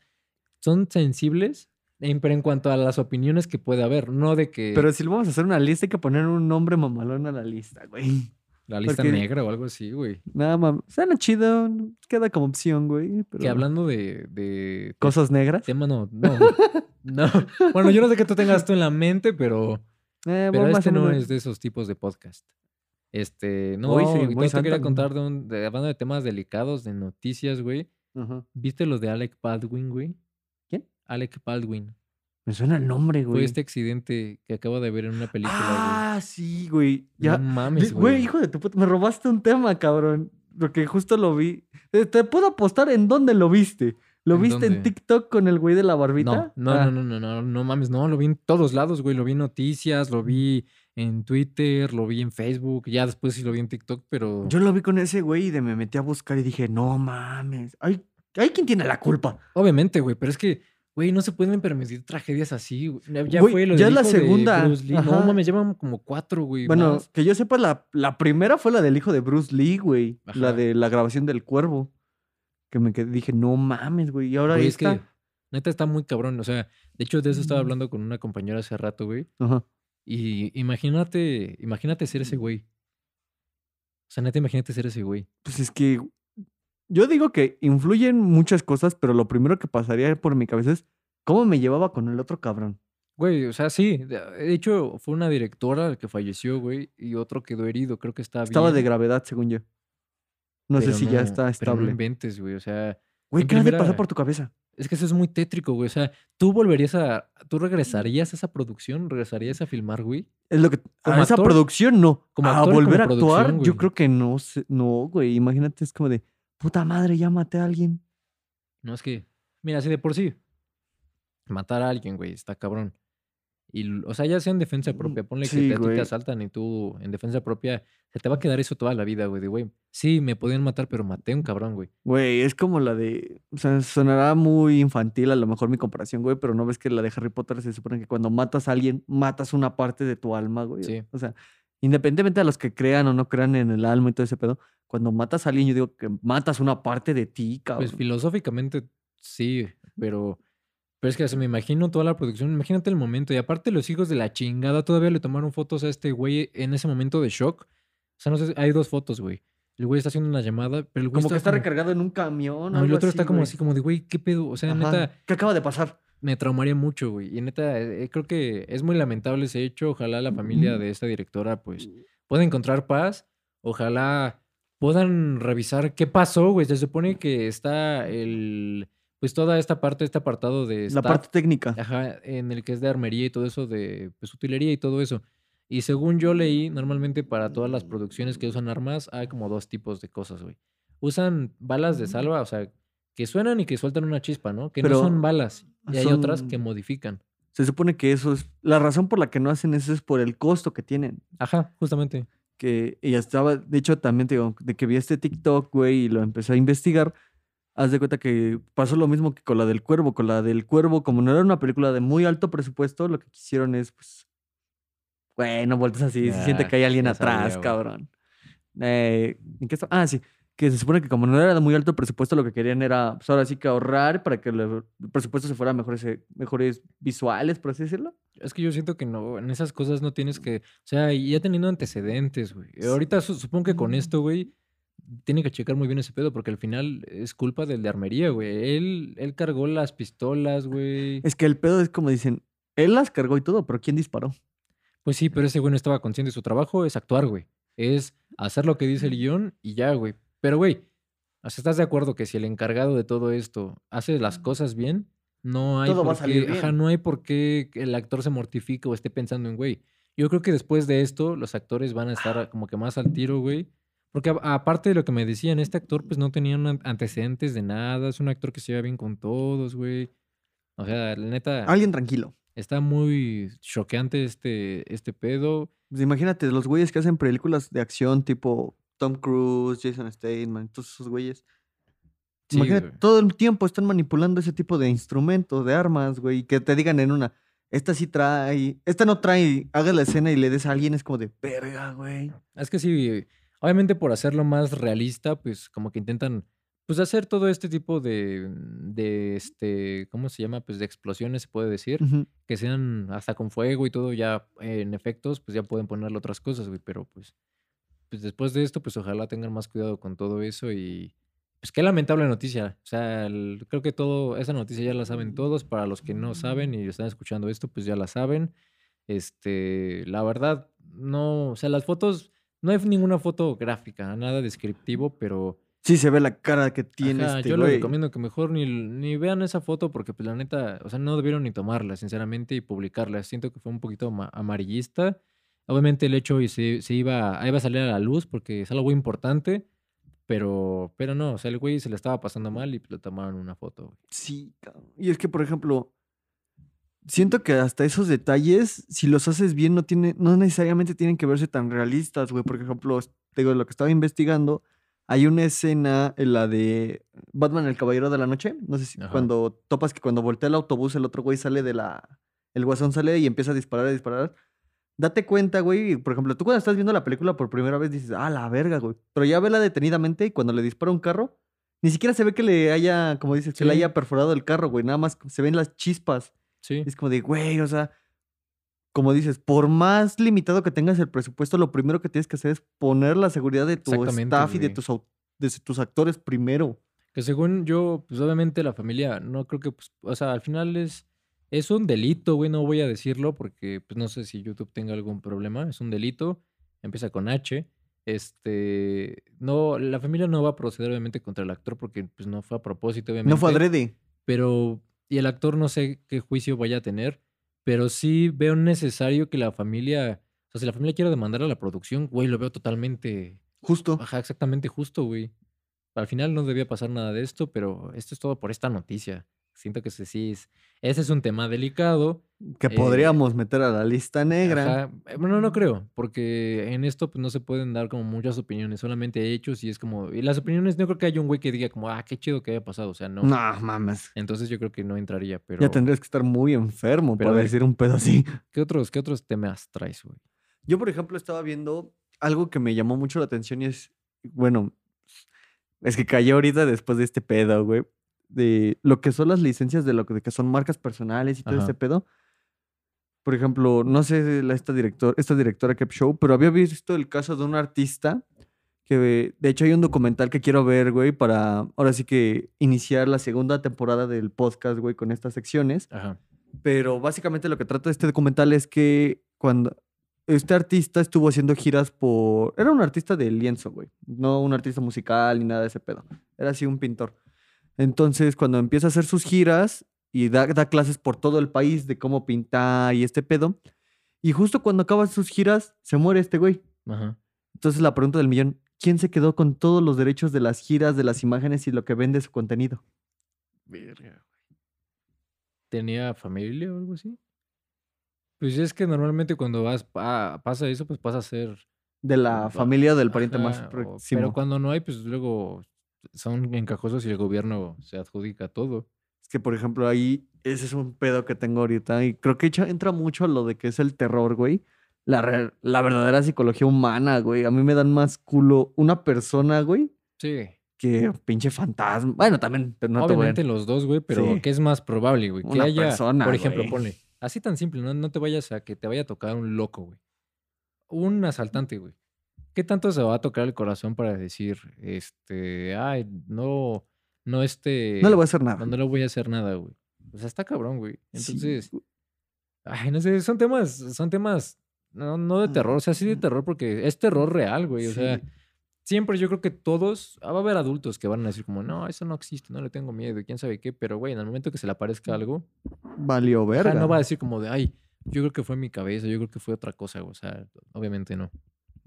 son sensibles, en- pero en cuanto a las opiniones que puede haber, no de que Pero si lo vamos a hacer una lista, hay que poner un nombre mamalón a la lista, güey. la lista porque- negra o algo así, güey. Nada más. Suena chido, queda como opción, güey. Pero... Que hablando de, de Cosas negras. tema, no, no, no. Bueno, yo no sé qué tú tengas tú en la mente, pero... Eh, Pero este no es de esos tipos de podcast. Este, no, Uy, sí, y muy te quería contar de un, de, hablando de temas delicados, de noticias, güey. ¿Viste lo de Alec Baldwin, güey? ¿Quién? Alec Baldwin. Me suena el nombre, Fue güey. este accidente que acabo de ver en una película, Ah, sí, güey. Ya. No mames, Güey, güey. hijo de tu puta. Me robaste un tema, cabrón. Porque justo lo vi. Eh, Te puedo apostar en dónde lo viste. ¿Lo ¿En viste en? TikTok con el güey de la barbita? No, no, Ah, no, no, no, no, no mames, no, lo vi en todos lados, güey. Lo vi en noticias, lo vi en Twitter, lo vi en Facebook, ya después sí lo vi en TikTok, pero Yo lo vi con ese güey y de me metí a buscar y dije, no mames. Hay, hay quien tiene la culpa. obviamente, güey, pero es que, güey, no se pueden permitir tragedias así, güey. Ya- Güey, fue lo ya es la segunda, Bruce Lee. No mames, llevan como cuatro, güey. Bueno, más. que yo sepa, la, la primera fue la del hijo de Bruce Lee, güey. La de la grabación del cuervo. Que me quedé, dije, no mames, güey. Y ahora Güey, es esta. que neta está muy cabrón. O sea, de hecho, de eso estaba Mm. hablando con una compañera hace rato, güey. Ajá. Y imagínate, imagínate ser ese güey. O sea, neta, imagínate ser ese güey. Pues es que yo digo que influyen muchas cosas, pero lo primero que pasaría por mi cabeza es cómo me llevaba con el otro cabrón. Güey, o sea, sí. De hecho, fue una directora la que falleció, güey, y otro quedó herido. Creo que está Estaba de bien, gravedad, según yo. No sé pero si ya está Pero no estable. inventes, güey. O sea, Güey, ¿qué ha de primera- pasar por tu cabeza? Es que eso es muy tétrico, güey. O sea, tú volverías a. ¿Tú regresarías a esa producción? ¿Regresarías a filmar, güey? Es lo que. Como a esa producción no. como a como volver a actuar, yo creo que no. sé- No, güey. Imagínate, es como de puta madre, ya maté a alguien. No es que. Mira, así de por sí. Matar a alguien, güey, está cabrón. Y, o sea, ya sea en defensa Mm, propia, ponle que te- a ti te asaltan y tú en defensa propia, se te va a quedar eso toda la vida, güey. De, güey, sí, me podían matar, pero maté a un cabrón, güey. Güey, es como la de. O sea, sonará muy infantil a lo mejor mi comparación, güey, pero no ves que la de Harry Potter se supone que cuando matas a alguien, matas una parte de tu alma, güey. Sí. O sea, independientemente de los que crean o no crean en el alma y todo ese pedo, cuando matas a alguien, yo digo que matas una parte de ti, cabrón. Pues filosóficamente sí, pero. Pero es que se me imagino toda la producción, imagínate el momento. Y aparte, los hijos de la chingada todavía le tomaron fotos a este güey en ese momento de shock. O sea, no sé, hay dos fotos, güey. El güey está haciendo una llamada, pero el güey como que está como- recargado en un camión. No, el otro está como güey. así, como de, güey, ¿qué pedo? O sea, Ajá, neta, ¿Qué acaba de pasar? me traumaría mucho, güey. Y neta, eh, creo que es muy lamentable ese hecho. Ojalá la familia de esta directora, pues, pueda encontrar paz. Ojalá puedan revisar qué pasó, güey. Se supone que está el, pues, toda esta parte, este apartado de La staff, parte técnica. ajá, en el que es de armería y todo eso, de, pues, utilería y todo eso. Y según yo leí, normalmente para todas las producciones que usan armas, hay como dos tipos de cosas, güey. Usan balas de salva, o sea, que suenan y que sueltan una chispa, ¿no? Que Pero no son balas. Y hay otras que modifican. Se supone que eso es. La razón por la que no hacen eso es por el costo que tienen. Ajá, justamente. que ella estaba, de hecho también te digo, de que vi este TikTok, güey, y lo empecé a investigar, haz de cuenta que pasó lo mismo que con la del Cuervo, con la del Cuervo, como no era una película de muy alto presupuesto, lo que quisieron es, pues, bueno, vueltas así, se siente Ah, que hay alguien atrás, sabía, cabrón. Eh, ¿en qué está? Ah, sí, que se supone que como no era de muy alto presupuesto, lo que querían era, pues ahora sí que ahorrar para que el, presupuesto se fuera a mejores, eh, mejores visuales, por así decirlo. Es que yo siento que no, en esas cosas no tienes que, o sea, ya teniendo antecedentes, güey. Ahorita su- supongo que con esto, güey, tiene que checar muy bien ese pedo, porque al final es culpa del de armería, güey. Él, él cargó las pistolas, güey. Es que el pedo es como dicen, él las cargó y todo, pero ¿quién disparó? Pues sí, pero ese güey no estaba consciente de su trabajo, es actuar, güey. Es hacer lo que dice el guion y ya, güey. Pero, güey, ¿estás de acuerdo que si el encargado de todo esto hace las cosas bien, no hay Todo va a por salir ajá, no hay por qué el actor se mortifique o esté pensando en, güey. Yo creo que después de esto, los actores van a estar como que más al tiro, güey. Porque aparte de lo que me decían, este actor pues no tenía antecedentes de nada, es un actor que se lleva bien con todos, güey. O sea, la neta, Alguien tranquilo. está muy choqueante este, este pedo. Pues imagínate, los güeyes que hacen películas de acción tipo Tom Cruise, Jason Statham, todos esos güeyes. Sí, imagínate, güey. todo el tiempo están manipulando ese tipo de instrumentos, de armas, güey. Que te digan en una, esta sí trae, esta no trae, hagas la escena y le des a alguien, es como de, verga, güey. Es que sí, obviamente por hacerlo más realista, pues como que intentan, pues hacer todo este tipo de, de este, ¿cómo se llama? Pues de explosiones, se puede decir. Que sean hasta con fuego y todo, ya en efectos, pues ya pueden ponerle otras cosas, güey, pero pues, pues después de esto, pues ojalá tengan más cuidado con todo eso y pues qué lamentable noticia. O sea, el- creo que todo, esa noticia ya la saben todos, para los que no saben y están escuchando esto, pues ya la saben. Este, la verdad, no, o sea, las fotos, no hay ninguna foto gráfica, nada descriptivo, pero... Sí se ve la cara que tiene Ajá, este yo les güey. recomiendo que mejor ni, ni vean esa foto porque pues la neta, o sea, no debieron ni tomarla, sinceramente, y publicarla. Siento que fue un poquito ama- amarillista. Obviamente el hecho y se, se iba, iba a salir a la luz porque es algo muy importante, pero, pero no, o sea, el güey se le estaba pasando mal y pues, le tomaron una foto. güey. Sí, cabrón. Y es que, por ejemplo, siento que hasta esos detalles, si los haces bien, no, tiene, no necesariamente tienen que verse tan realistas, güey. Por ejemplo, s- te digo, lo que estaba investigando, hay una escena en la de Batman, el Caballero de la Noche. No sé si Ajá. cuando topas que cuando voltea el autobús, el otro güey sale de la. El guasón sale y empieza a disparar, a disparar. Date cuenta, güey. Por ejemplo, tú cuando estás viendo la película por primera vez dices, ah, la verga, güey. Pero ya vela detenidamente y cuando le dispara un carro, ni siquiera se ve que le haya, como dices, que le Sí. haya perforado el carro, güey. Nada más se ven las chispas. Sí, Es como de, güey, o sea, como dices, por más limitado que tengas el presupuesto, lo primero que tienes que hacer es poner la seguridad de tu staff y de tus, de tus actores primero. que según yo, pues obviamente la familia, no creo que, pues, o sea, al final es, es un delito, güey, no voy a decirlo porque, pues no sé si YouTube tenga algún problema, es un delito, empieza con H. Este, no, la familia no va a proceder obviamente contra el actor porque pues no fue a propósito, obviamente. No fue adrede. Pero, y el actor no sé qué juicio vaya a tener, pero sí veo necesario que la familia, o sea, si la familia quiere demandar a la producción, güey, lo veo totalmente, Justo. ajá, exactamente justo, güey. Al final no debía pasar nada de esto, pero esto es todo por esta noticia. Siento que ese sí es, ese es un tema delicado. Que eh, podríamos meter a la lista negra. Ajá. Eh, Bueno, no creo, porque en esto pues, no se pueden dar como muchas opiniones, solamente hechos y es como, y las opiniones no creo que haya un güey que diga como, ah, qué chido que haya pasado, o sea, no. No, mames. Entonces yo creo que no entraría, pero Ya tendrías que estar muy enfermo pero para decir un pedo así. ¿qué otros, qué otros temas traes, güey? Yo, por ejemplo, estaba viendo algo que me llamó mucho la atención y es, bueno, es que cayó ahorita después de este pedo, güey, de lo que son las licencias de lo que, de que son marcas personales y todo Ajá. este pedo. Por ejemplo, no sé la, esta, director, esta directora que show, pero había visto el caso de un artista que, de hecho, hay un documental que quiero ver, güey, para ahora sí que iniciar la segunda temporada del podcast, güey, con estas secciones. Ajá. Pero básicamente lo que trata este documental es que cuando este artista estuvo haciendo giras por... Era un artista de lienzo, güey. No un artista musical ni nada de ese pedo. Era así un pintor. Entonces, cuando empieza a hacer sus giras y da, da clases por todo el país de cómo pintar y este pedo, y justo cuando acaban sus giras, se muere este güey. Ajá. Entonces la pregunta del millón, ¿quién se quedó con todos los derechos de las giras, de las imágenes y lo que vende su contenido? Verga, güey. ¿Tenía familia o algo así? Pues es que normalmente cuando vas, pa- pasa eso, pues pasa a ser De la familia o del pariente más o- próximo. Pero cuando no hay, pues luego son encajosos y el gobierno se adjudica todo. Es que, por ejemplo, ahí ese es un pedo que tengo ahorita y creo que entra mucho a lo de que es el terror, güey. La, la verdadera psicología humana, güey. A mí me dan más culo una persona, güey, Sí. que pinche fantasma. Bueno, también, pero no te voy a- Obviamente los dos, güey, pero Sí. ¿qué es más probable, güey? Que Una haya, persona, por ejemplo, güey. ponle, así tan simple, no, no te vayas a que te vaya a tocar un loco, güey. Un asaltante, güey. ¿Qué tanto se va a tocar el corazón para decir, este, ay, no, no este, No le voy a hacer nada. no, no le voy a hacer nada, güey? O sea, está cabrón, güey. Entonces, ay, no sé, son temas, son temas, no, no de terror, o sea, sí de terror porque es terror real, güey. O sea, Mm. Siempre yo creo que todos, ah, va a haber adultos que van a decir como, no, eso no existe, no le tengo miedo, y quién sabe qué, pero güey, en el momento que se le aparezca algo, Valió verga. no va a decir como de, ay, yo creo que fue mi cabeza, yo creo que fue otra cosa, güey, o sea, obviamente no.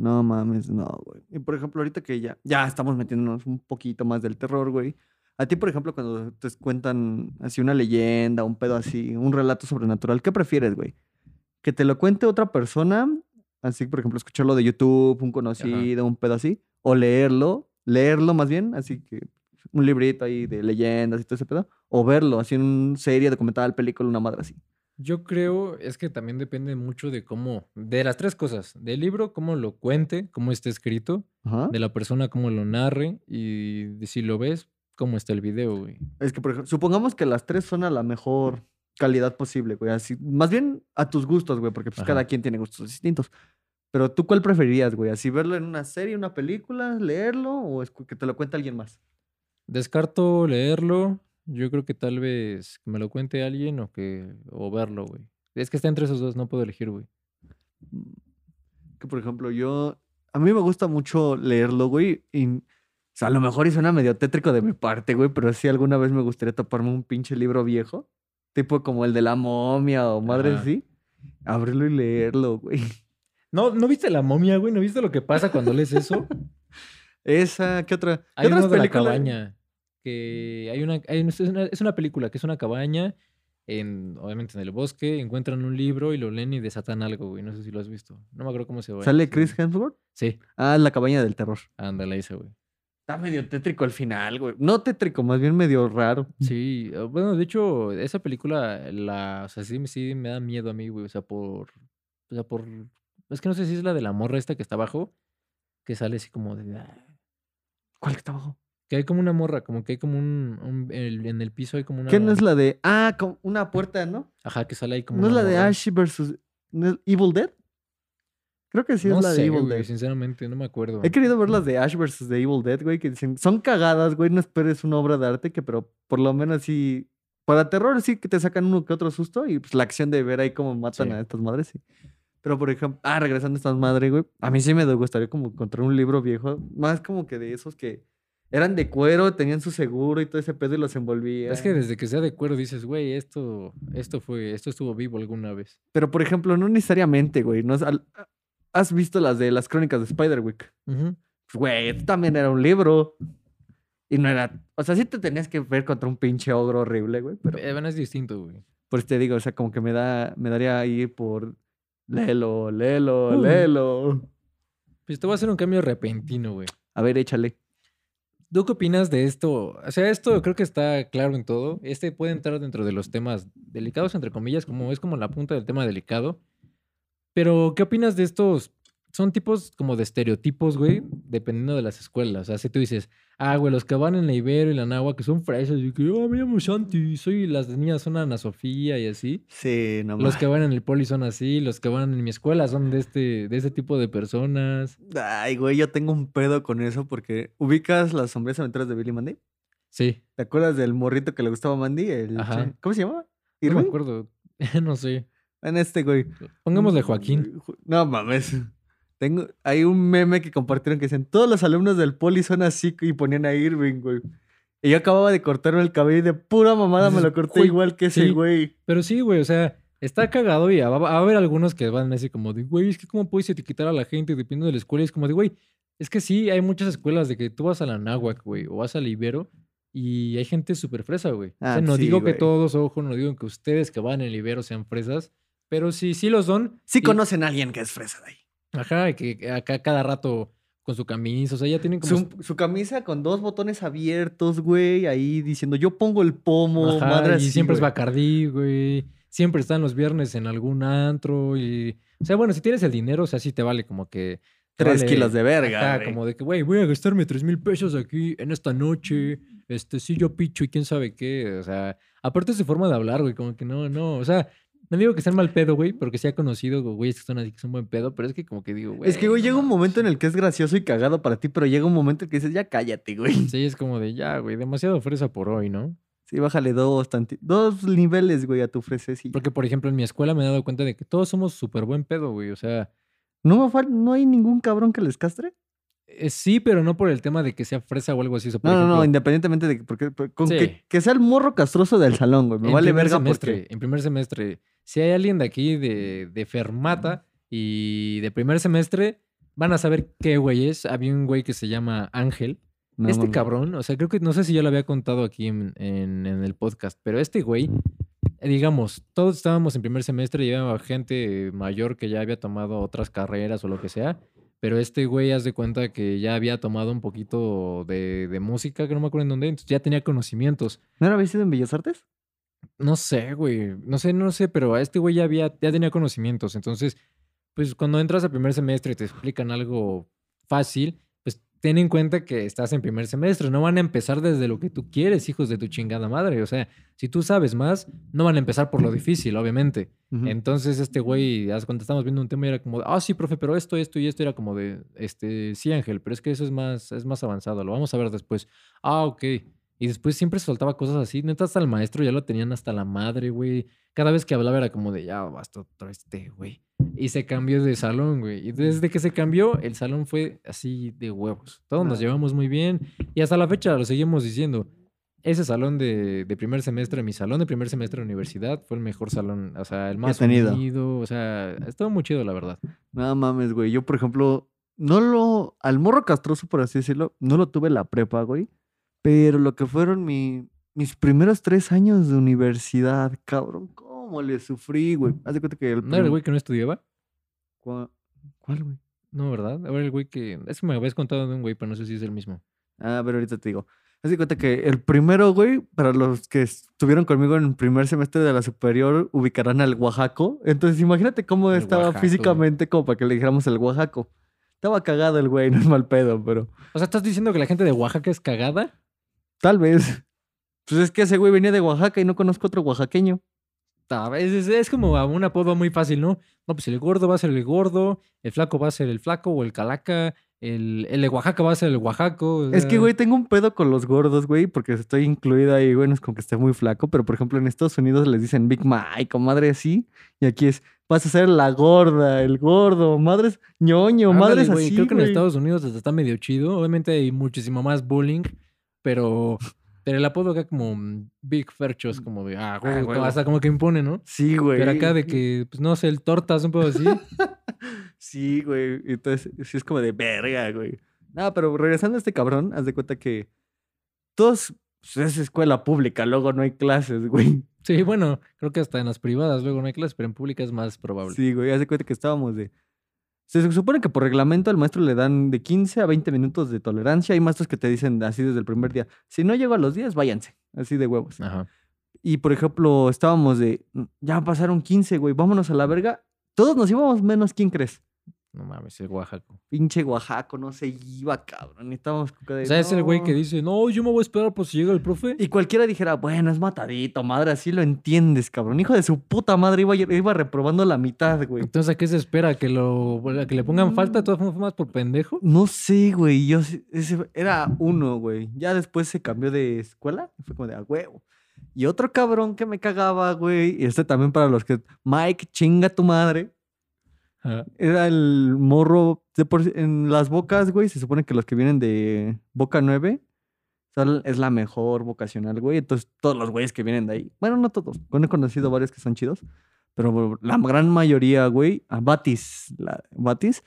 No mames, no, güey. Y por ejemplo, ahorita que ya, ya estamos metiéndonos un poquito más del terror, güey. A ti, por ejemplo, cuando te cuentan así una leyenda, un pedo así, un relato sobrenatural, ¿qué prefieres, güey? ¿Que te lo cuente otra persona? Así, por ejemplo, escucharlo de YouTube, un conocido, un pedo así. O leerlo, leerlo más bien, así que un librito ahí de leyendas y todo ese pedo. O verlo, así en una serie, documental, película, una madre así. Yo creo, es que también depende mucho de cómo, de las tres cosas, del libro, cómo lo cuente, cómo está escrito, Ajá. de la persona, cómo lo narre y de si lo ves, cómo está el video, güey. Es que, por ejemplo, supongamos que las tres son a la mejor calidad posible, güey. Así, más bien a tus gustos, güey, porque pues Ajá. cada quien tiene gustos distintos. Pero tú, ¿cuál preferirías, güey? ¿Así verlo en una serie, una película, leerlo o es que te lo cuente alguien más? Descarto leerlo, yo creo que tal vez que me lo cuente alguien o que, o verlo, güey. Es que está entre esos dos, no puedo elegir, güey. Mm, Que, por ejemplo, yo... A mí me gusta mucho leerlo, güey. Y, o sea, a lo mejor y suena medio tétrico de mi parte, güey, pero sí alguna vez me gustaría toparme un pinche libro viejo. Tipo como el de la momia o madre Ajá. así. Abrirlo y leerlo, güey. No, ¿no viste la momia, güey? ¿No viste lo que pasa cuando lees eso? Esa, ¿qué otra? ¿Qué Hay otras uno de la cabaña. Que hay una, hay- es, una, es una película que es una cabaña, en, obviamente en el bosque, encuentran un libro y lo leen y desatan algo, güey. No sé si lo has visto. No me acuerdo cómo se llama. ¿Sale Chris Hemsworth? Sí, Ah, la cabaña del terror. ándale, ese, güey. Está medio tétrico al final, güey. No tétrico, más bien medio raro. Sí, eh, bueno, de hecho, esa película, la, o sea, sí, me- sí me da miedo a mí, güey. O sea, por, o sea, por, es que no sé si es la de la morra esta que está abajo, que sale así como de, ah, ¿Cuál que está abajo? Que hay como una morra, como que hay como un, un- el- en el piso hay como una, ¿Qué no es la de. Ah, como una puerta, ¿no? ajá, que sale ahí como ¿No es la de. Ash versus. ¿no es Evil Dead? Creo que sí no es la sé, de Evil güey, Dead. sinceramente, no me acuerdo. He querido ver las de Ash versus The Evil Dead, güey, que dicen, son cagadas, güey, no esperes una obra de arte, que pero por lo menos sí, para terror sí que te sacan uno que otro susto y pues la acción de ver ahí cómo matan Sí. a estas madres, sí. Pero por ejemplo, ah, regresando a estas madres, güey, a mí sí me gustaría como encontrar un libro viejo, más como que de esos que eran de cuero, tenían su seguro y todo ese pedo y los envolvía. Es que desde que sea de cuero dices, güey, esto, esto fue, esto estuvo vivo alguna vez. Pero por ejemplo, no necesariamente, güey, no ¿Has visto las de las crónicas de Spiderwick? Ujú. Pues, güey, esto también era un libro. Y no era. O sea, sí te tenías que ver contra un pinche ogro horrible, güey. Pero Eh, bueno, es distinto, güey. por eso te digo, o sea, como que me da. Me daría ahí por. Léelo, léelo, Mm. léelo. Pues te voy a hacer un cambio repentino, güey. A ver, échale. ¿Tú qué opinas de esto? O sea, esto creo que está claro en todo. Este puede entrar dentro de los temas delicados, entre comillas, como es como la punta del tema delicado. Pero, ¿qué opinas de estos? Son tipos como de estereotipos, güey, dependiendo de las escuelas. O sea, si tú dices, ah, güey, los que van en la Ibero y la Nahua, que son fresas, y que, oh, me llamo Santi, soy, las niñas son Ana Sofía y así. Sí, no Los que van en el poli son así, los que van en mi escuela son de este, de este tipo de personas. Ay, güey, yo tengo un pedo con eso porque. ¿Ubicas las sombrías aventuras de Billy Mandy? Sí, ¿Te acuerdas del morrito que le gustaba a Mandy? El Ajá. che- ¿Cómo se llama? no me acuerdo. no sé. En este, güey. Pongámosle Joaquín. No mames. Tengo, hay un meme que compartieron que dicen, todos los alumnos del poli son así y ponían a Irving, güey. Y yo acababa de cortarme el cabello y de pura mamada me lo corté güey, igual que ese sí. güey. Pero sí, güey, o sea, está cagado y va, va a haber algunos que van a decir como de, güey, es que cómo puedes etiquetar a la gente dependiendo de la escuela. Y es como de, güey, es que sí, hay muchas escuelas de que tú vas a la Náhuac, güey, o vas al Ibero y hay gente súper fresa, güey. o Ah, sea, no sí, digo que todos, ojo, no digo que ustedes que van en el Ibero sean fresas, pero sí, sí lo son. Sí y- conocen a alguien que es fresa de ahí. Ajá, y que acá cada rato con su camisa, o sea, ya tienen como... Su, su camisa con dos botones abiertos, güey, ahí diciendo, yo pongo el pomo, Ajá, madre y así, siempre es. Bacardí, güey. Siempre están los viernes en algún antro y... O sea, bueno, si tienes el dinero, o sea, sí te vale como que... Tres vale- kilos de verga, Ajá, como de que, güey, voy a gastarme tres mil pesos aquí en esta noche. Este, sí, yo picho y quién sabe qué. O sea, aparte de su forma de hablar, güey, como que no, no. O sea, no digo que sean mal pedo, güey, porque sí ha conocido güeyes que son así que son buen pedo, pero es que como que digo, güey. Es que, güey, no llega un momento en el que es gracioso y cagado para ti, pero llega un momento en que dices, ya cállate, güey. Sí, es como de ya, güey, demasiado fresa por hoy, ¿no? Sí, bájale dos, tanti- dos niveles, güey, a tu fresecilla. Porque, por ejemplo, en mi escuela me he dado cuenta de que todos somos súper buen pedo, güey. O sea, ¿No, me ¿No hay ningún cabrón que les castre? Eh, sí, pero no por el tema de que sea fresa o algo así. O sea, por No, no, independientemente de que, porque, con Sí. que, que sea el morro castroso del salón, güey. Me en vale verga semestre, porque... en primer semestre, si hay alguien de aquí de, de Fermata y de primer semestre, van a saber qué güey es. Había un güey que se llama Ángel. No este cabrón, o sea, creo que no sé si ya lo había contado aquí en, en- en el podcast, pero este güey, digamos, todos estábamos en primer semestre y había gente mayor que ya había tomado otras carreras o lo que sea, pero este güey, haz de cuenta que ya había tomado un poquito de, de música, que no me acuerdo en dónde, entonces ya tenía conocimientos. ¿No era había sido en Bellas Artes? No sé, güey. No sé, no sé, pero a este güey ya había, ya tenía conocimientos. Entonces, pues cuando entras al primer semestre y te explican algo fácil, ten en cuenta que estás en primer semestre. No van a empezar desde lo que tú quieres, hijos de tu chingada madre. O sea, si tú sabes más, no van a empezar por lo difícil, obviamente. Entonces, este güey, cuando estábamos viendo un tema, y era como, ah, sí, profe, pero esto, esto y esto era como de, este, sí, Ángel, pero es que eso es más, es más avanzado, lo vamos a ver después. Ah, ok. Y después siempre soltaba cosas así. Neta, hasta el maestro ya lo tenían hasta la madre, güey. Cada vez que hablaba era como de, ya basta otra este, güey. Y se cambió de salón, güey. Y desde que se cambió, el salón fue así de huevos. Todos nos llevamos muy bien. Y hasta la fecha lo seguimos diciendo. Ese salón de, de primer semestre, mi salón de primer semestre de universidad, fue el mejor salón, o sea, el más tenido. unido, o sea, estuvo muy chido, la verdad. No mames, güey. Yo, por ejemplo, no lo. Al morro castroso, por así decirlo, no lo tuve en la prepa, güey. Pero lo que fueron mi- mis primeros tres años de universidad, cabrón, cómo le sufrí, güey. Haz de cuenta que el. ¿No era el güey que no estudiaba? ¿Cuál, cuál, güey? No, ¿verdad? Ahora el güey que... Es que me habías contado de un güey, pero no sé si es el mismo. Ah, pero ahorita te digo. Haz de cuenta que el primero, güey, para los que estuvieron conmigo en el primer semestre de la superior, ubicarán al Oaxaco. Entonces, imagínate cómo El estaba Oaxaco. físicamente, como para que le dijéramos el Oaxaco. Estaba cagado el güey, no es mal pedo, pero. O sea, ¿estás diciendo que la gente de Oaxaca es cagada? Tal vez. Pues es que ese güey venía de Oaxaca y no conozco otro oaxaqueño. Es, es- es como un apodo muy fácil, ¿no? No, pues el gordo va a ser el gordo, el flaco va a ser el flaco o el calaca, el, el de Oaxaca va a ser el oaxaco. o Es que, güey, tengo un pedo con los gordos, güey, porque estoy incluido ahí, güey, no es como que esté muy flaco, pero por ejemplo en Estados Unidos les dicen Big Mike o madre así, y aquí es, vas a ser la gorda, el gordo, madres ñoño, ándale, madres güey, así, Creo que en. Estados Unidos hasta está medio chido. Obviamente hay muchísimo más bullying, pero, pero el apodo acá como mm, Big Ferchos, como de, ah, güey, huevo. hasta como que impone, ¿no? Sí, güey. Pero acá de que, pues no sé, el tortas, un poco así. Sí, güey. Entonces, sí es como de verga, güey. No, pero regresando a este cabrón, haz de cuenta que todos, pues, es escuela pública, luego no hay clases, güey. Sí, bueno, creo que hasta en las privadas luego no hay clases, pero en públicas es más probable. Sí, güey, haz de cuenta que estábamos de... Se supone que por reglamento al maestro le dan de 15 a 20 minutos de tolerancia. Hay maestros que te dicen así desde el primer día, si no llego a los 10, váyanse, así de huevos. Ajá. Y por ejemplo, estábamos de, "Mm, ya pasaron 15, güey, vámonos a la verga. Todos nos íbamos menos, ¿quién crees? No mames, el Oaxaco. Pinche Oaxaco, no se iba, cabrón. Estábamos de, O sea, es el güey que dice, no, yo me voy a esperar por si llega el profe. Y cualquiera dijera, bueno, es matadito, madre, así lo entiendes, cabrón. Hijo de su puta madre, iba, iba reprobando la mitad, güey. Entonces, ¿a qué se espera? ¿Que, lo, a que le pongan falta de todas formas más por pendejo? No sé, güey. Yo ese era uno, güey. Ya después se cambió de escuela. Fue como de a huevo. Y otro cabrón que me cagaba, güey. Y este también para los que. Mike, chinga tu madre. Ajá. Era el morro. de por en las bocas, güey. Se supone que los que vienen de Boca 9 son- es la mejor vocacional, güey. Entonces, todos los güeyes que vienen de ahí. Bueno, no todos. Bueno, he conocido varios que son chidos. Pero la gran mayoría, güey. A Batis. La, Batis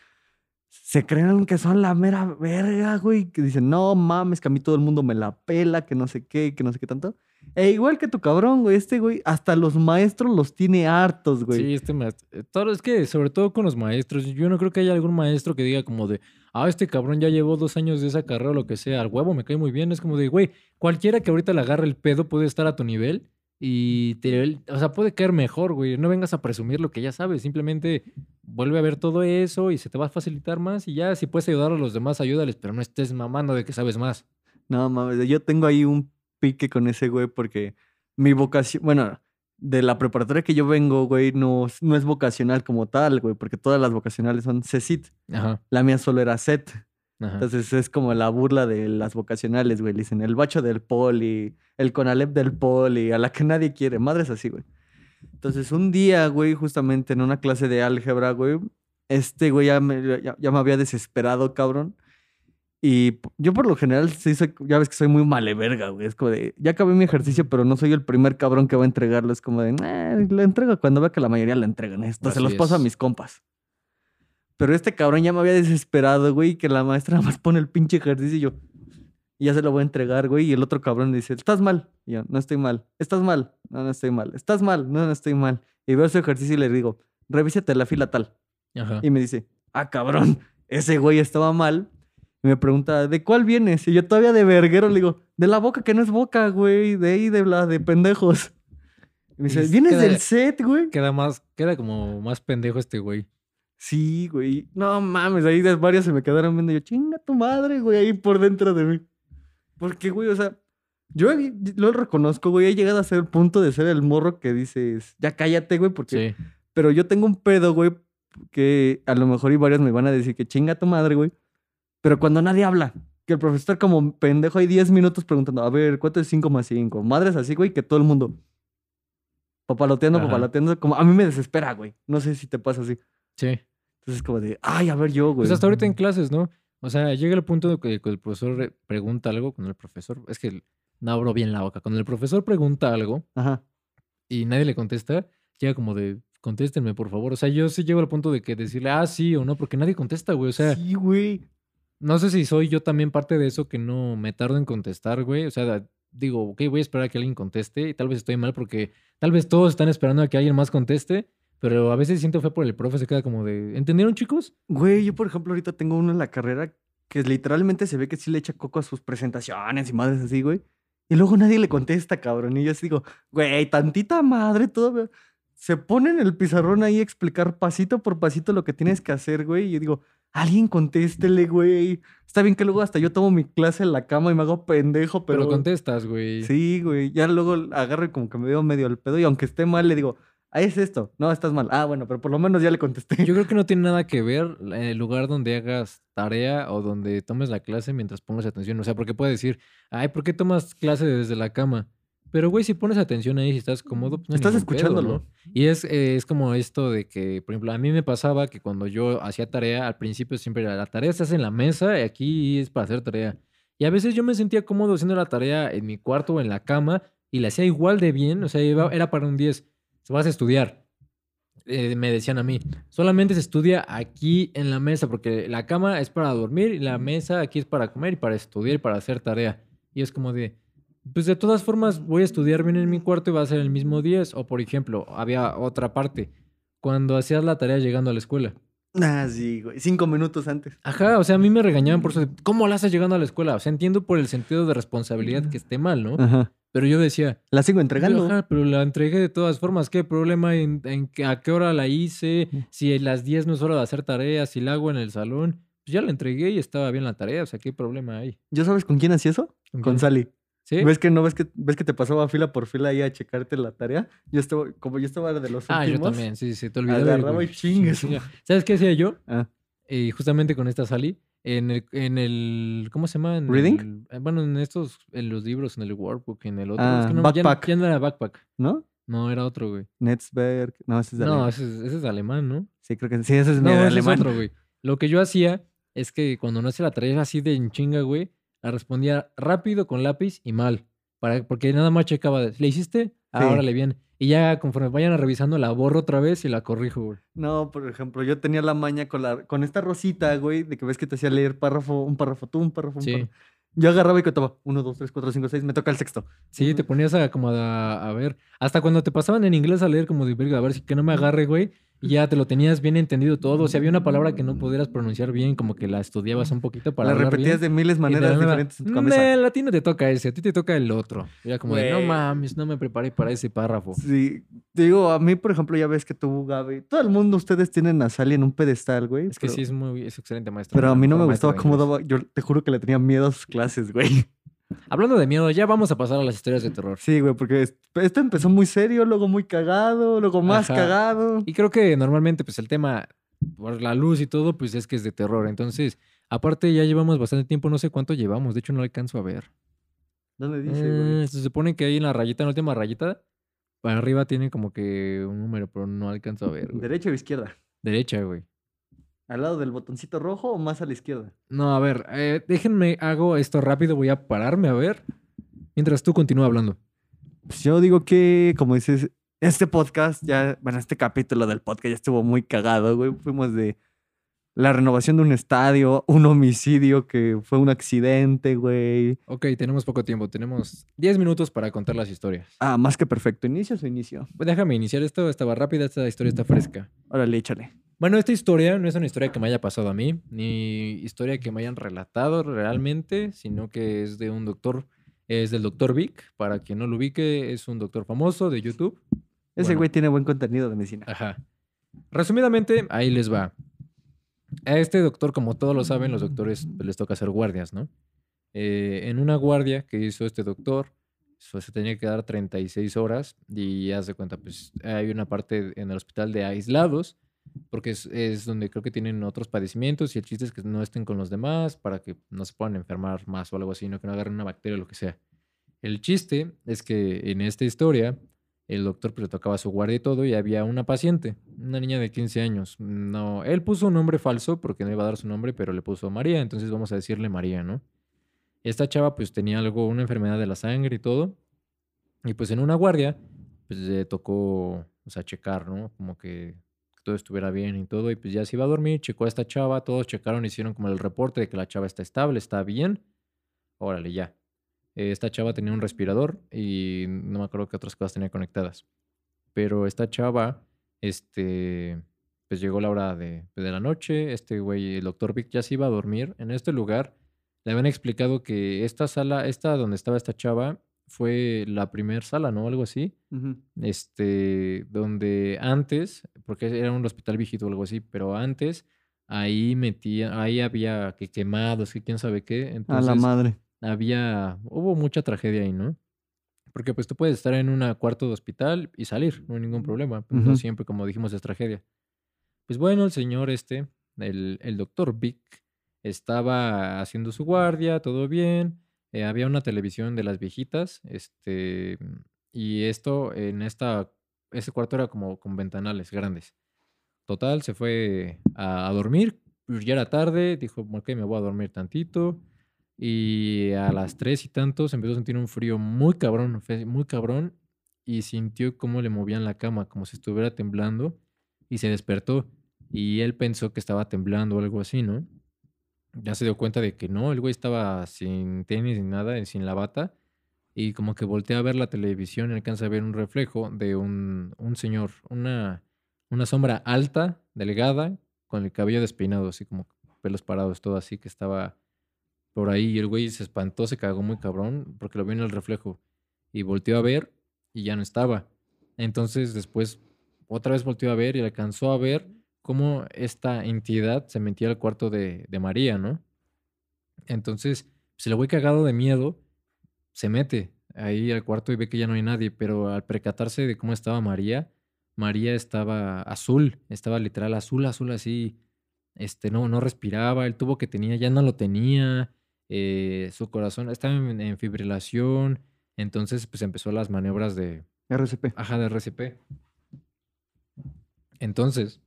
se creen que son la mera verga, güey. Que dicen, no mames, que a mí todo el mundo me la pela, que no sé qué, que no sé qué tanto. E igual que tu cabrón, güey. Este, güey, hasta los maestros los tiene hartos, güey. Sí, este maestro. eh, Todo, es que, sobre todo con los maestros, yo no creo que haya algún maestro que diga como de, ah, este cabrón ya llevó dos años de esa carrera o lo que sea, al huevo me cae muy bien. Es como de, güey, cualquiera que ahorita le agarre el pedo puede estar a tu nivel y te, o sea, puede caer mejor, güey. No vengas a presumir lo que ya sabes, simplemente vuelve a ver todo eso y se te va a facilitar más y ya, si puedes ayudar a los demás, ayúdales, pero no estés mamando de que sabes más. No mames, yo tengo ahí un pique con ese güey porque mi vocación, bueno, de la preparatoria que yo vengo, güey, no, no es vocacional como tal, güey, porque todas las vocacionales son CECIT. Ajá, La mía solo era CET. ajá. Entonces es como la burla de las vocacionales, güey. Le dicen el bacho del poli, el conalep del poli, a la que nadie quiere. Madres así, güey. Entonces un día, güey, justamente en una clase de álgebra, güey, este güey ya me, ya, ya me había desesperado, cabrón. Y yo por lo general, sí soy- ya ves que soy muy maleverga, güey. Es como de, ya acabé mi ejercicio, pero no soy el primer cabrón que va a entregarlo. Es como de, "Eh, lo entrego cuando vea que la mayoría lo entregan. Esto se Así los paso a es. mis compas. Pero este cabrón ya me había desesperado, güey, que la maestra nada más pone el pinche ejercicio y yo. Y ya se lo voy a entregar, güey. Y el otro cabrón dice, estás mal. Y yo, no estoy mal. ¿Estás mal? No, no estoy mal. ¿Estás mal? No, no estoy mal. Y veo su ejercicio y le digo, revísate la fila tal. Ajá. Y me dice, ah, cabrón, ese güey estaba mal. Y me pregunta, ¿de cuál vienes? Y yo todavía de verguero le digo, de la boca que no es boca, güey. De ahí, de la de pendejos. Y me dice, ¿vienes queda- del set, güey? Queda más, queda como más pendejo este güey. Sí, güey. No mames, ahí de varios se me quedaron viendo. Yo, chinga tu madre, güey, ahí por dentro de mí. Porque, güey, o sea, yo lo reconozco, güey. He llegado a ser el punto de ser el morro que dices, ya cállate, güey, porque. Sí. Pero yo tengo un pedo, güey, que a lo mejor y varios me van a decir que chinga tu madre, güey. Pero cuando nadie habla, que el profesor como pendejo hay 10 minutos preguntando, a ver, ¿cuánto es 5 más 5? Madres así, güey, que todo el mundo. Papaloteando, Ajá. papaloteando. Como a mí me desespera, güey. No sé si te pasa así. Sí. Entonces es como de, ay, a ver yo, güey. Pues hasta ahorita en clases, ¿no? O sea, llega el punto de que cuando el profesor re- pregunta algo, cuando el profesor, es que no abro bien la boca, cuando el profesor pregunta algo Ajá. y nadie le contesta, llega como de, contéstenme, por favor. O sea, yo sí llego al punto de que decirle, ah, sí o no, porque nadie contesta, güey. O sea, sí, güey. No sé si soy yo también parte de eso que no me tardo en contestar, güey. O sea, digo, ok, voy a esperar a que alguien conteste y tal vez estoy mal porque tal vez todos están esperando a que alguien más conteste, pero a veces siento fe por el profe, se queda como de, ¿entendieron, chicos? Güey, yo por ejemplo ahorita tengo uno en la carrera que literalmente se ve que sí le echa coco a sus presentaciones y madres así, güey. Y luego nadie le contesta, cabrón. Y yo así digo, güey, tantita madre, todo. Se pone en el pizarrón ahí a explicar pasito por pasito lo que tienes que hacer, güey. Y yo digo, alguien contéstele, güey. Está bien que luego hasta yo tomo mi clase en la cama y me hago pendejo, Pero, pero. contestas, güey. Sí, güey. Ya luego agarro y como que me veo medio al pedo. Y aunque esté mal, le digo, ah, es esto. No, estás mal. Ah, bueno, pero por lo menos ya le contesté. Yo creo que no tiene nada que ver el lugar donde hagas tarea o donde tomes la clase mientras pongas atención. O sea, porque puedes decir, ay, ¿por qué tomas clase desde la cama? Pero, güey, si pones atención ahí, si estás cómodo, pues no Estás pedo, escuchándolo. ¿no? Y es, eh, es como esto de que, por ejemplo, a mí me pasaba que cuando yo hacía tarea, al principio siempre era, la tarea se hace en la mesa y aquí es para hacer tarea. Y a veces yo me sentía cómodo haciendo la tarea en mi cuarto o en la cama y la hacía igual de bien, o sea, iba- era para un 10. Vas a estudiar. Eh, me decían a mí, solamente se estudia aquí en la mesa, porque la cama es para dormir y la mesa aquí es para comer y para estudiar y para hacer tarea. Y es como de, pues de todas formas voy a estudiar bien en mi cuarto y va a ser el mismo 10. O por ejemplo, había otra parte, cuando hacías la tarea llegando a la escuela. Ah, sí, güey. Cinco minutos antes. Ajá, o sea, a mí me regañaban por eso. ¿Cómo la haces llegando a la escuela? O sea, entiendo por el sentido de responsabilidad que esté mal, ¿no? Ajá. Pero yo decía, La sigo entregando. Ajá, pero la entregué de todas formas. ¿Qué problema hay en, a qué hora la hice? Si a las 10 no es hora de hacer tareas, si la hago en el salón. Pues ya la entregué y estaba bien la tarea. O sea, ¿qué problema hay? ¿Yo sabes con quién hacía eso? ¿Con? Sally. ¿Sí? ¿Ves que no ves que ves que te pasaba fila por fila ahí a checarte la tarea? Yo estaba, como yo estaba de los Ah, yo últimos. también. Sí, sí, te olvidaba. agarraba y chingue su Chinga. ¿Sabes qué hacía yo? Ah, Y justamente con esta salí. En el, en el, ¿cómo se llama? En ¿Reading? el- eh, bueno, en estos, en los libros, en el workbook, en el otro. Ah, es que no, ya backpack. Ya, no era backpack. ¿no? No, era otro, güey. Netzberg. No, ese es de No, alemán. ese es, ese es alemán, ¿no? Sí, creo que sí, ese es No, ese es alemán. otro, güey. Lo que yo hacía es que cuando no hacía la tarea así de en chinga, güey, la respondía rápido con lápiz y mal. Para, porque nada más checaba, de, ¿le hiciste? Ah, Sí. órale, bien. Y ya conforme vayan revisando, la borro otra vez y la corrijo, güey. No, por ejemplo, yo tenía la maña con la con esta rosita, güey, de que ves que te hacía leer párrafo, un párrafo tú, un párrafo, un Sí. párrafo. Yo agarraba y contaba uno, dos, tres, cuatro, cinco, seis, me toca el sexto. Sí, te ponías a como a, a ver. Hasta cuando te pasaban en inglés a leer como de verga, a ver si que no me agarre, güey. Y ya te lo tenías bien entendido todo. Si había una palabra que no pudieras pronunciar bien, como que la estudiabas un poquito para la repetías bien. de miles de maneras nada, diferentes en tu cabeza. "Nee, a ti no te toca ese, a ti te toca el otro. Era como de, no mames, no me preparé para ese párrafo. Sí, digo, a mí, por ejemplo, ya ves que tú, Gaby, todo el mundo, ustedes tienen a Sally en un pedestal, güey. Es que pero- sí es muy, es excelente maestra. Pero a mí no me gustaba de cómo daba, yo te juro que le tenía miedo a sus clases, güey. Hablando de miedo, ya vamos a pasar a las historias de terror. Sí, güey, porque es- esto empezó muy serio, luego muy cagado, luego más Ajá. cagado. Y creo que normalmente, pues el tema, por la luz y todo, pues es que es de terror. Entonces, aparte ya llevamos bastante tiempo, no sé cuánto llevamos, de hecho no alcanzo a ver. ¿Dónde dice, güey? Eh, se supone que ahí en la rayita, en la última rayita, para arriba tiene como que un número, pero no alcanzo a ver. güey. ¿Derecha o izquierda? Derecha, güey. ¿Al lado del botoncito rojo o más a la izquierda? No, a ver, eh, déjenme, hago esto rápido, voy a pararme a ver. Mientras tú continúa hablando. Pues yo digo que, como dices, este podcast ya, bueno, este capítulo del podcast ya estuvo muy cagado, güey. Fuimos de la renovación de un estadio, un homicidio que fue un accidente, güey. Ok, tenemos poco tiempo. Tenemos 10 minutos para contar las historias. Ah, más que perfecto. ¿Inicio o inicio? Pues déjame iniciar esto. Estaba rápida, esta historia está fresca. Órale, échale. Bueno, esta historia no es una historia que me haya pasado a mí, ni historia que me hayan relatado realmente, sino que es de un doctor, es del doctor Vic. Para quien no lo ubique, es un doctor famoso de YouTube. Ese Bueno. güey tiene buen contenido de medicina. Ajá. Resumidamente, ahí les va. A este doctor, como todos lo saben, los doctores pues, les toca hacer guardias, ¿no? Eh, en una guardia que hizo este doctor, se tenía que dar 36 horas y haz de cuenta, pues hay una parte en el hospital de aislados, porque es, es donde creo que tienen otros padecimientos y el chiste es que no estén con los demás para que no se puedan enfermar más o algo así, no que no agarren una bacteria o lo que sea. El chiste es que en esta historia el doctor pues, le tocaba su guardia y todo y había una paciente, una niña de 15 años. No, él puso un nombre falso porque no iba a dar su nombre, pero le puso María, entonces vamos a decirle María, ¿no? Esta chava pues tenía algo, una enfermedad de la sangre y todo. Y pues en una guardia pues le tocó, o sea, checar, ¿no? Como que todo estuviera bien y todo y pues ya se iba a dormir, checó a esta chava, todos checaron, hicieron como el reporte de que la chava está estable, está bien. Órale, ya. Esta chava tenía un respirador y no me acuerdo qué otras cosas tenía conectadas. Pero esta chava, este, pues llegó la hora de, de la noche. Este güey, el doctor Vic, ya se iba a dormir. En este lugar le habían explicado que esta sala, esta donde estaba esta chava, fue la primer sala, ¿no? Algo así. Este, donde antes, porque era un hospital viejito o algo así, pero antes ahí metía, ahí había que quemados, que quién sabe qué. A la madre. había, hubo mucha tragedia ahí, ¿no? Porque pues tú puedes estar en un cuarto de hospital y salir, no hay ningún problema. pues, No Ujú. siempre, como dijimos, es tragedia. Pues bueno, el señor este, el, el doctor Vic, estaba haciendo su guardia, todo bien. Eh, había una televisión de las viejitas, este, y esto en esta, ese cuarto era como con ventanales grandes. Total, se fue a, dormir, pues, ya era tarde, dijo, ok, me voy a dormir tantito. Y a las tres y tantos empezó a sentir un frío muy cabrón, muy cabrón, y sintió cómo le movían la cama, como si estuviera temblando, y se despertó. Y él pensó que estaba temblando o algo así, ¿no? Ya se dio cuenta de que no, el güey estaba sin tenis ni nada, sin la bata, y como que voltea a ver la televisión y alcanza a ver un reflejo de un, un señor, una, una sombra alta, delgada, con el cabello despeinado, así como pelos parados, todo así, que estaba por ahí y el güey se espantó, se cagó muy cabrón porque lo vio en el reflejo y volteó a ver y ya no estaba. Entonces después otra vez volteó a ver y alcanzó a ver cómo esta entidad se metía al cuarto de, de María, ¿no? Entonces, si el güey cagado de miedo se mete ahí al cuarto y ve que ya no hay nadie, pero al percatarse de cómo estaba María, María estaba azul, estaba literal azul, azul así, este, no, no respiraba, el tubo que tenía ya no lo tenía, eh, su corazón estaba en, en fibrilación, entonces pues empezó las maniobras de, RCP. ajá, de RCP. Entonces,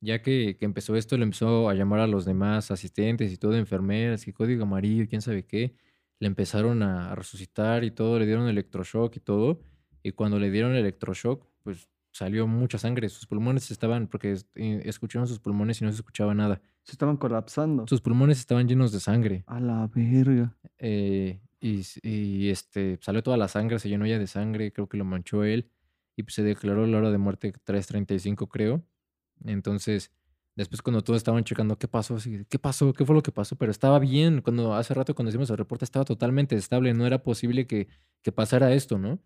ya que, que empezó esto, le empezó a llamar a los demás asistentes y todo, enfermeras y código amarillo quién sabe qué, le empezaron a, resucitar y todo, le dieron electroshock y todo, y cuando le dieron electroshock, pues salió mucha sangre, sus pulmones estaban, porque eh, escucharon sus pulmones y no se escuchaba nada. Se estaban colapsando. Sus pulmones estaban llenos de sangre. A la verga. eh, y, y, este, salió toda la sangre, se llenó ya de sangre, creo que lo manchó él. Y pues, se declaró la hora de muerte 3.35, creo. Entonces, después cuando todos estaban checando qué pasó, qué pasó, qué fue lo que pasó, pero estaba bien. Cuando hace rato cuando hicimos el reporte estaba totalmente estable, no era posible que, que pasara esto, ¿no?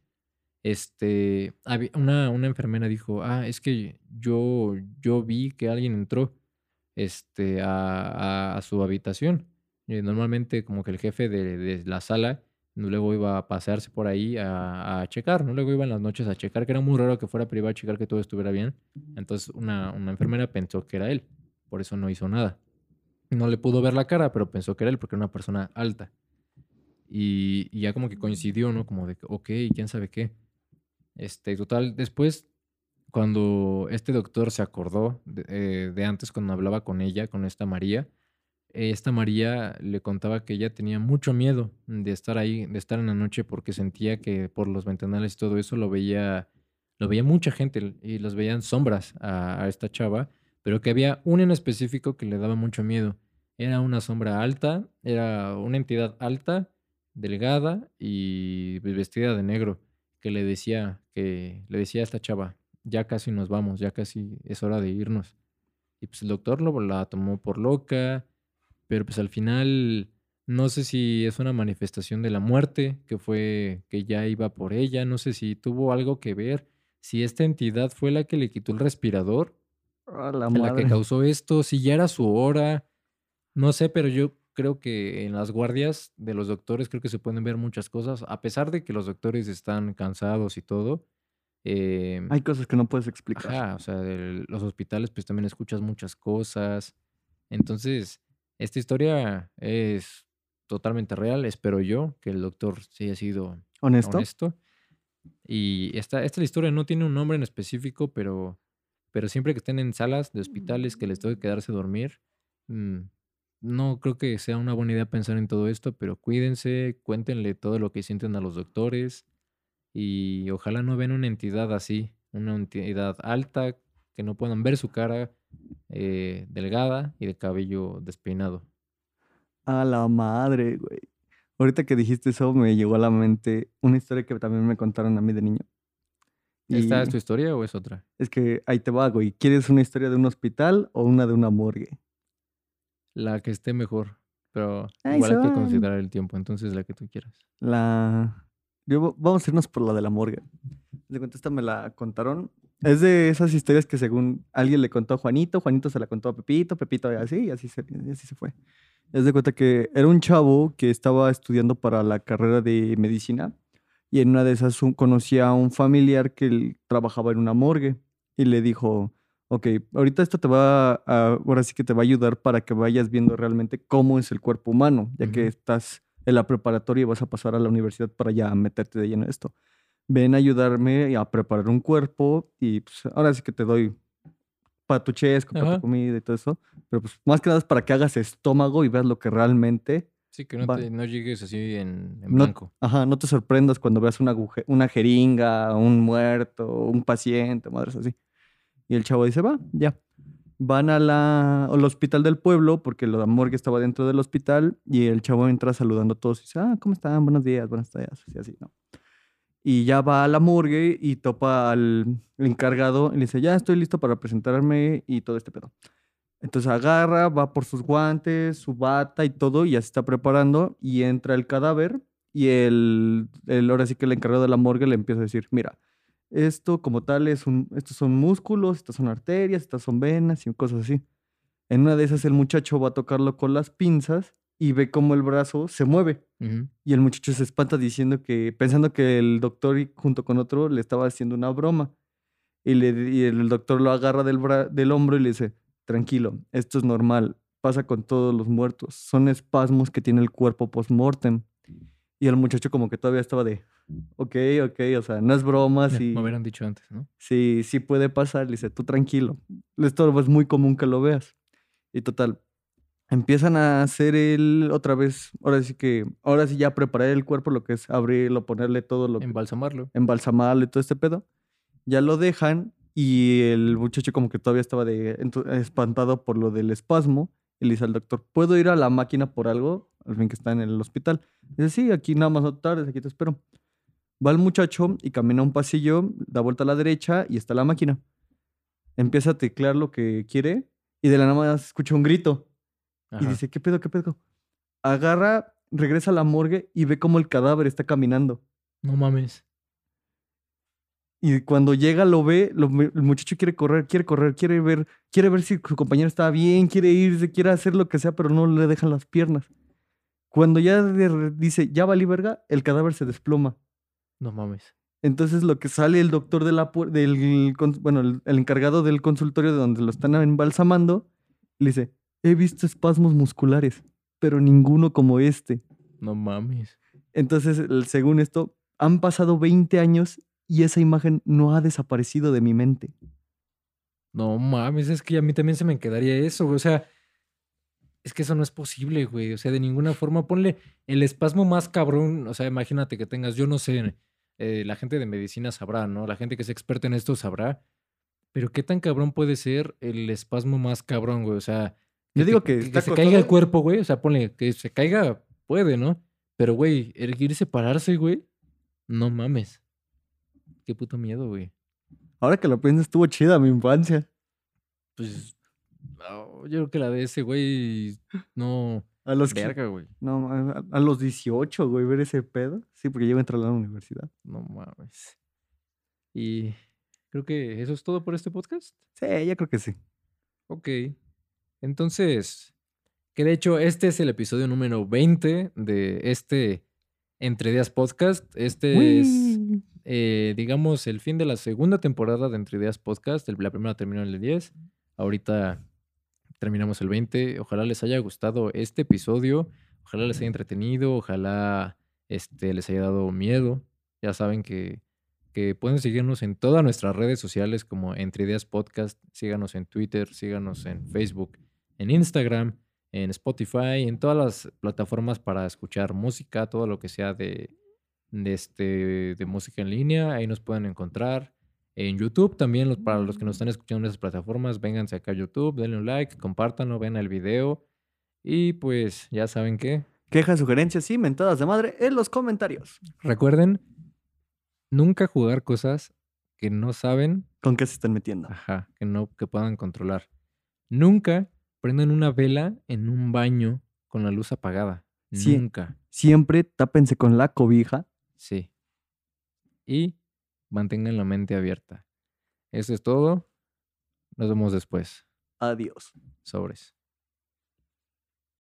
Este, una, una enfermera dijo, ah, es que yo, yo vi que alguien entró este, a, a- a su habitación. Y normalmente como que el jefe de, de la sala luego iba a pasearse por ahí a, a checar, ¿no? Luego iba en las noches a checar, que era muy raro que fuera privado a checar que todo estuviera bien. Entonces una, una enfermera pensó que era él, por eso no hizo nada. No le pudo ver la cara, pero pensó que era él porque era una persona alta. Y, ya como que coincidió, ¿no? Como de, ok, quién sabe qué. Este, total, después, cuando este doctor se acordó de, eh, antes, cuando hablaba con ella, con esta María, esta María le contaba que ella tenía mucho miedo de estar ahí, de estar en la noche, porque sentía que por los ventanales y todo eso lo veía, lo veía mucha gente y los veían sombras a, esta chava, pero que había un en específico que le daba mucho miedo. Era una sombra alta, era una entidad alta, delgada y vestida de negro, que le decía, que le decía a esta chava, ya casi nos vamos, ya casi es hora de irnos. Y pues el doctor lo, la tomó por loca, pero pues al final no sé si es una manifestación de la muerte, que fue que ya iba por ella, no sé si tuvo algo que ver, si esta entidad fue la que le quitó el respirador, la, la que causó esto, si ya era su hora, no sé, pero yo creo que en las guardias de los doctores creo que se pueden ver muchas cosas, a pesar de que los doctores están cansados y todo. Em, Hay cosas que no puedes explicar. Ajá, o sea, de los hospitales pues también escuchas muchas cosas. Entonces, esta historia es totalmente real, espero yo, que el doctor sí haya sido honesto. honesto. Y esta, esta historia no tiene un nombre en específico, pero, pero siempre que estén en salas de hospitales que les tengo que quedarse a dormir, mm, no creo que sea una buena idea pensar en todo esto, pero cuídense, cuéntenle todo lo que sienten a los doctores y ojalá no vean una entidad así, una entidad alta, que no puedan ver su cara eh, delgada y de cabello despeinado. A la madre, güey. Ahorita que dijiste eso, me llegó a la mente una historia que también me contaron a mí de niño. ¿Esta es tu historia o es otra? Es que ahí te va, güey. ¿Quieres una historia de un hospital o una de una morgue? La que esté mejor. Pero igual hay que considerar el tiempo, entonces la que tú quieras. La. vamos a irnos por la de la morgue. De cuenta, esta me la contaron. Es de esas historias que según alguien le contó a Juanito, Juanito se la contó a Pepito, Pepito y así, y así se, y así se fue. Es de cuenta que era un chavo que estaba estudiando para la carrera de medicina y en una de esas conocía a un familiar que trabajaba en una morgue y le dijo, ok, ahorita esto te va a, ahora sí que te va a ayudar para que vayas viendo realmente cómo es el cuerpo humano, ya que estás en la preparatoria y vas a pasar a la universidad para ya meterte de lleno en esto. Ven a ayudarme a preparar un cuerpo y pues ahora sí que te doy para tu chesco, para tu comida y todo eso. Pero pues más que nada es para que hagas estómago y veas lo que realmente... Sí, que no, te, no llegues así en, blanco. ajá, no te sorprendas cuando veas una, una jeringa, un muerto, un paciente, madres así. Y el chavo dice, va, ya. Van a la, al hospital del pueblo, porque la morgue estaba dentro del hospital, y el chavo entra saludando a todos y dice, ah, ¿cómo están? Buenos días, buenas días, así, así, ¿no? Y ya va a la morgue y topa al encargado y le dice, ya estoy listo para presentarme y todo este pedo. Entonces agarra, va por sus guantes, su bata y todo, y ya se está preparando, y entra el cadáver, y el, el ahora sí que el encargado de la morgue le empieza a decir, mira, esto como tal es un, estos son músculos, estas son arterias, estas son venas y cosas así. En una de esas el muchacho va a tocarlo con las pinzas y ve cómo el brazo se mueve. Y el muchacho se espanta diciendo que, pensando que el doctor junto con otro le estaba haciendo una broma. Y, le, y el doctor lo agarra del, del hombro y le dice, tranquilo, esto es normal, pasa con todos los muertos, son espasmos que tiene el cuerpo post-mortem. Y el muchacho como que todavía estaba de, ok, ok, o sea, no es broma. Sí, me hubieran dicho antes, ¿no? Sí, sí puede pasar. Le dice, tú tranquilo. Esto es muy común que lo veas. Y total, empiezan a hacer el, otra vez, ahora sí que, ahora sí ya preparar el cuerpo, lo que es abrirlo, ponerle todo lo Embalsamarlo. Embalsamarlo y todo este pedo. Ya lo dejan y el muchacho como que todavía estaba de, espantado por lo del espasmo. Y le dice al doctor, ¿puedo ir a la máquina por algo? Al fin que está en el hospital. Dice, sí, aquí nada más no tardes, aquí te espero. Va el muchacho y camina un pasillo, da vuelta a la derecha y está la máquina. Empieza a teclear lo que quiere y de la nada más escucha un grito. Y dice, ¿qué pedo, qué pedo? Agarra, regresa a la morgue y ve cómo el cadáver está caminando. No mames. Y cuando llega lo ve, el muchacho quiere correr, quiere correr, quiere ver, quiere ver si su compañero está bien, quiere irse, quiere hacer lo que sea, pero no le dejan las piernas. Cuando ya dice, ya valí verga, el cadáver se desploma. No mames. Entonces lo que sale el doctor de la del bueno, el, encargado del consultorio de donde lo están embalsamando, le dice, he visto espasmos musculares, pero ninguno como este. No mames. Entonces, según esto, han pasado 20 años y esa imagen no ha desaparecido de mi mente. No mames, es que a mí también se me quedaría eso, o sea, es que eso no es posible, güey. O sea, de ninguna forma, ponle el espasmo más cabrón. O sea, imagínate que tengas, yo no sé, eh, la gente de medicina sabrá, ¿no? La gente que es experta en esto sabrá. Pero qué tan cabrón puede ser el espasmo más cabrón, güey. O sea, Yo digo que que, se caiga el cuerpo, güey. O sea, ponle que se caiga, puede, ¿no? Pero, güey, erguirse, pararse, güey. No mames. Qué puto miedo, güey. Ahora que lo pienso, estuvo chida mi infancia. Pues no, yo creo que la de ese, güey, no. A los, Verga, güey. no, a, a los 18, güey, ver ese pedo. Sí, porque yo entrar a la universidad. No mames. Y creo que eso es todo por este podcast. Sí, yo creo que sí. Ok. Entonces, que de hecho este es el episodio número 20 de este Entre Ideas Podcast. Este es, eh, digamos, el fin de la segunda temporada de Entre Ideas Podcast. La primera terminó en el 10. Ahorita terminamos el 20. Ojalá les haya gustado este episodio. Ojalá les haya entretenido. Ojalá este, les haya dado miedo. Ya saben que, que pueden seguirnos en todas nuestras redes sociales como Entre Ideas Podcast. Síganos en Twitter, síganos en Facebook, en Instagram, en Spotify, en todas las plataformas para escuchar música, todo lo que sea de, de, este, de música en línea. Ahí nos pueden encontrar. En YouTube también, los- para los que nos están escuchando en esas plataformas, vénganse acá a YouTube, denle un like, compártanlo, ven el video. Y pues ya saben que, Quejas, sugerencias y mentadas de madre en los comentarios. recuerden, nunca jugar cosas que no saben, ¿Con qué se están metiendo? ajá, que no, que puedan controlar. Nunca prendan una vela en un baño con la luz apagada. Nunca. Siempre tápense con la cobija. Sí. Y mantengan la mente abierta. Eso es todo. Nos vemos después. Adiós. Sobres.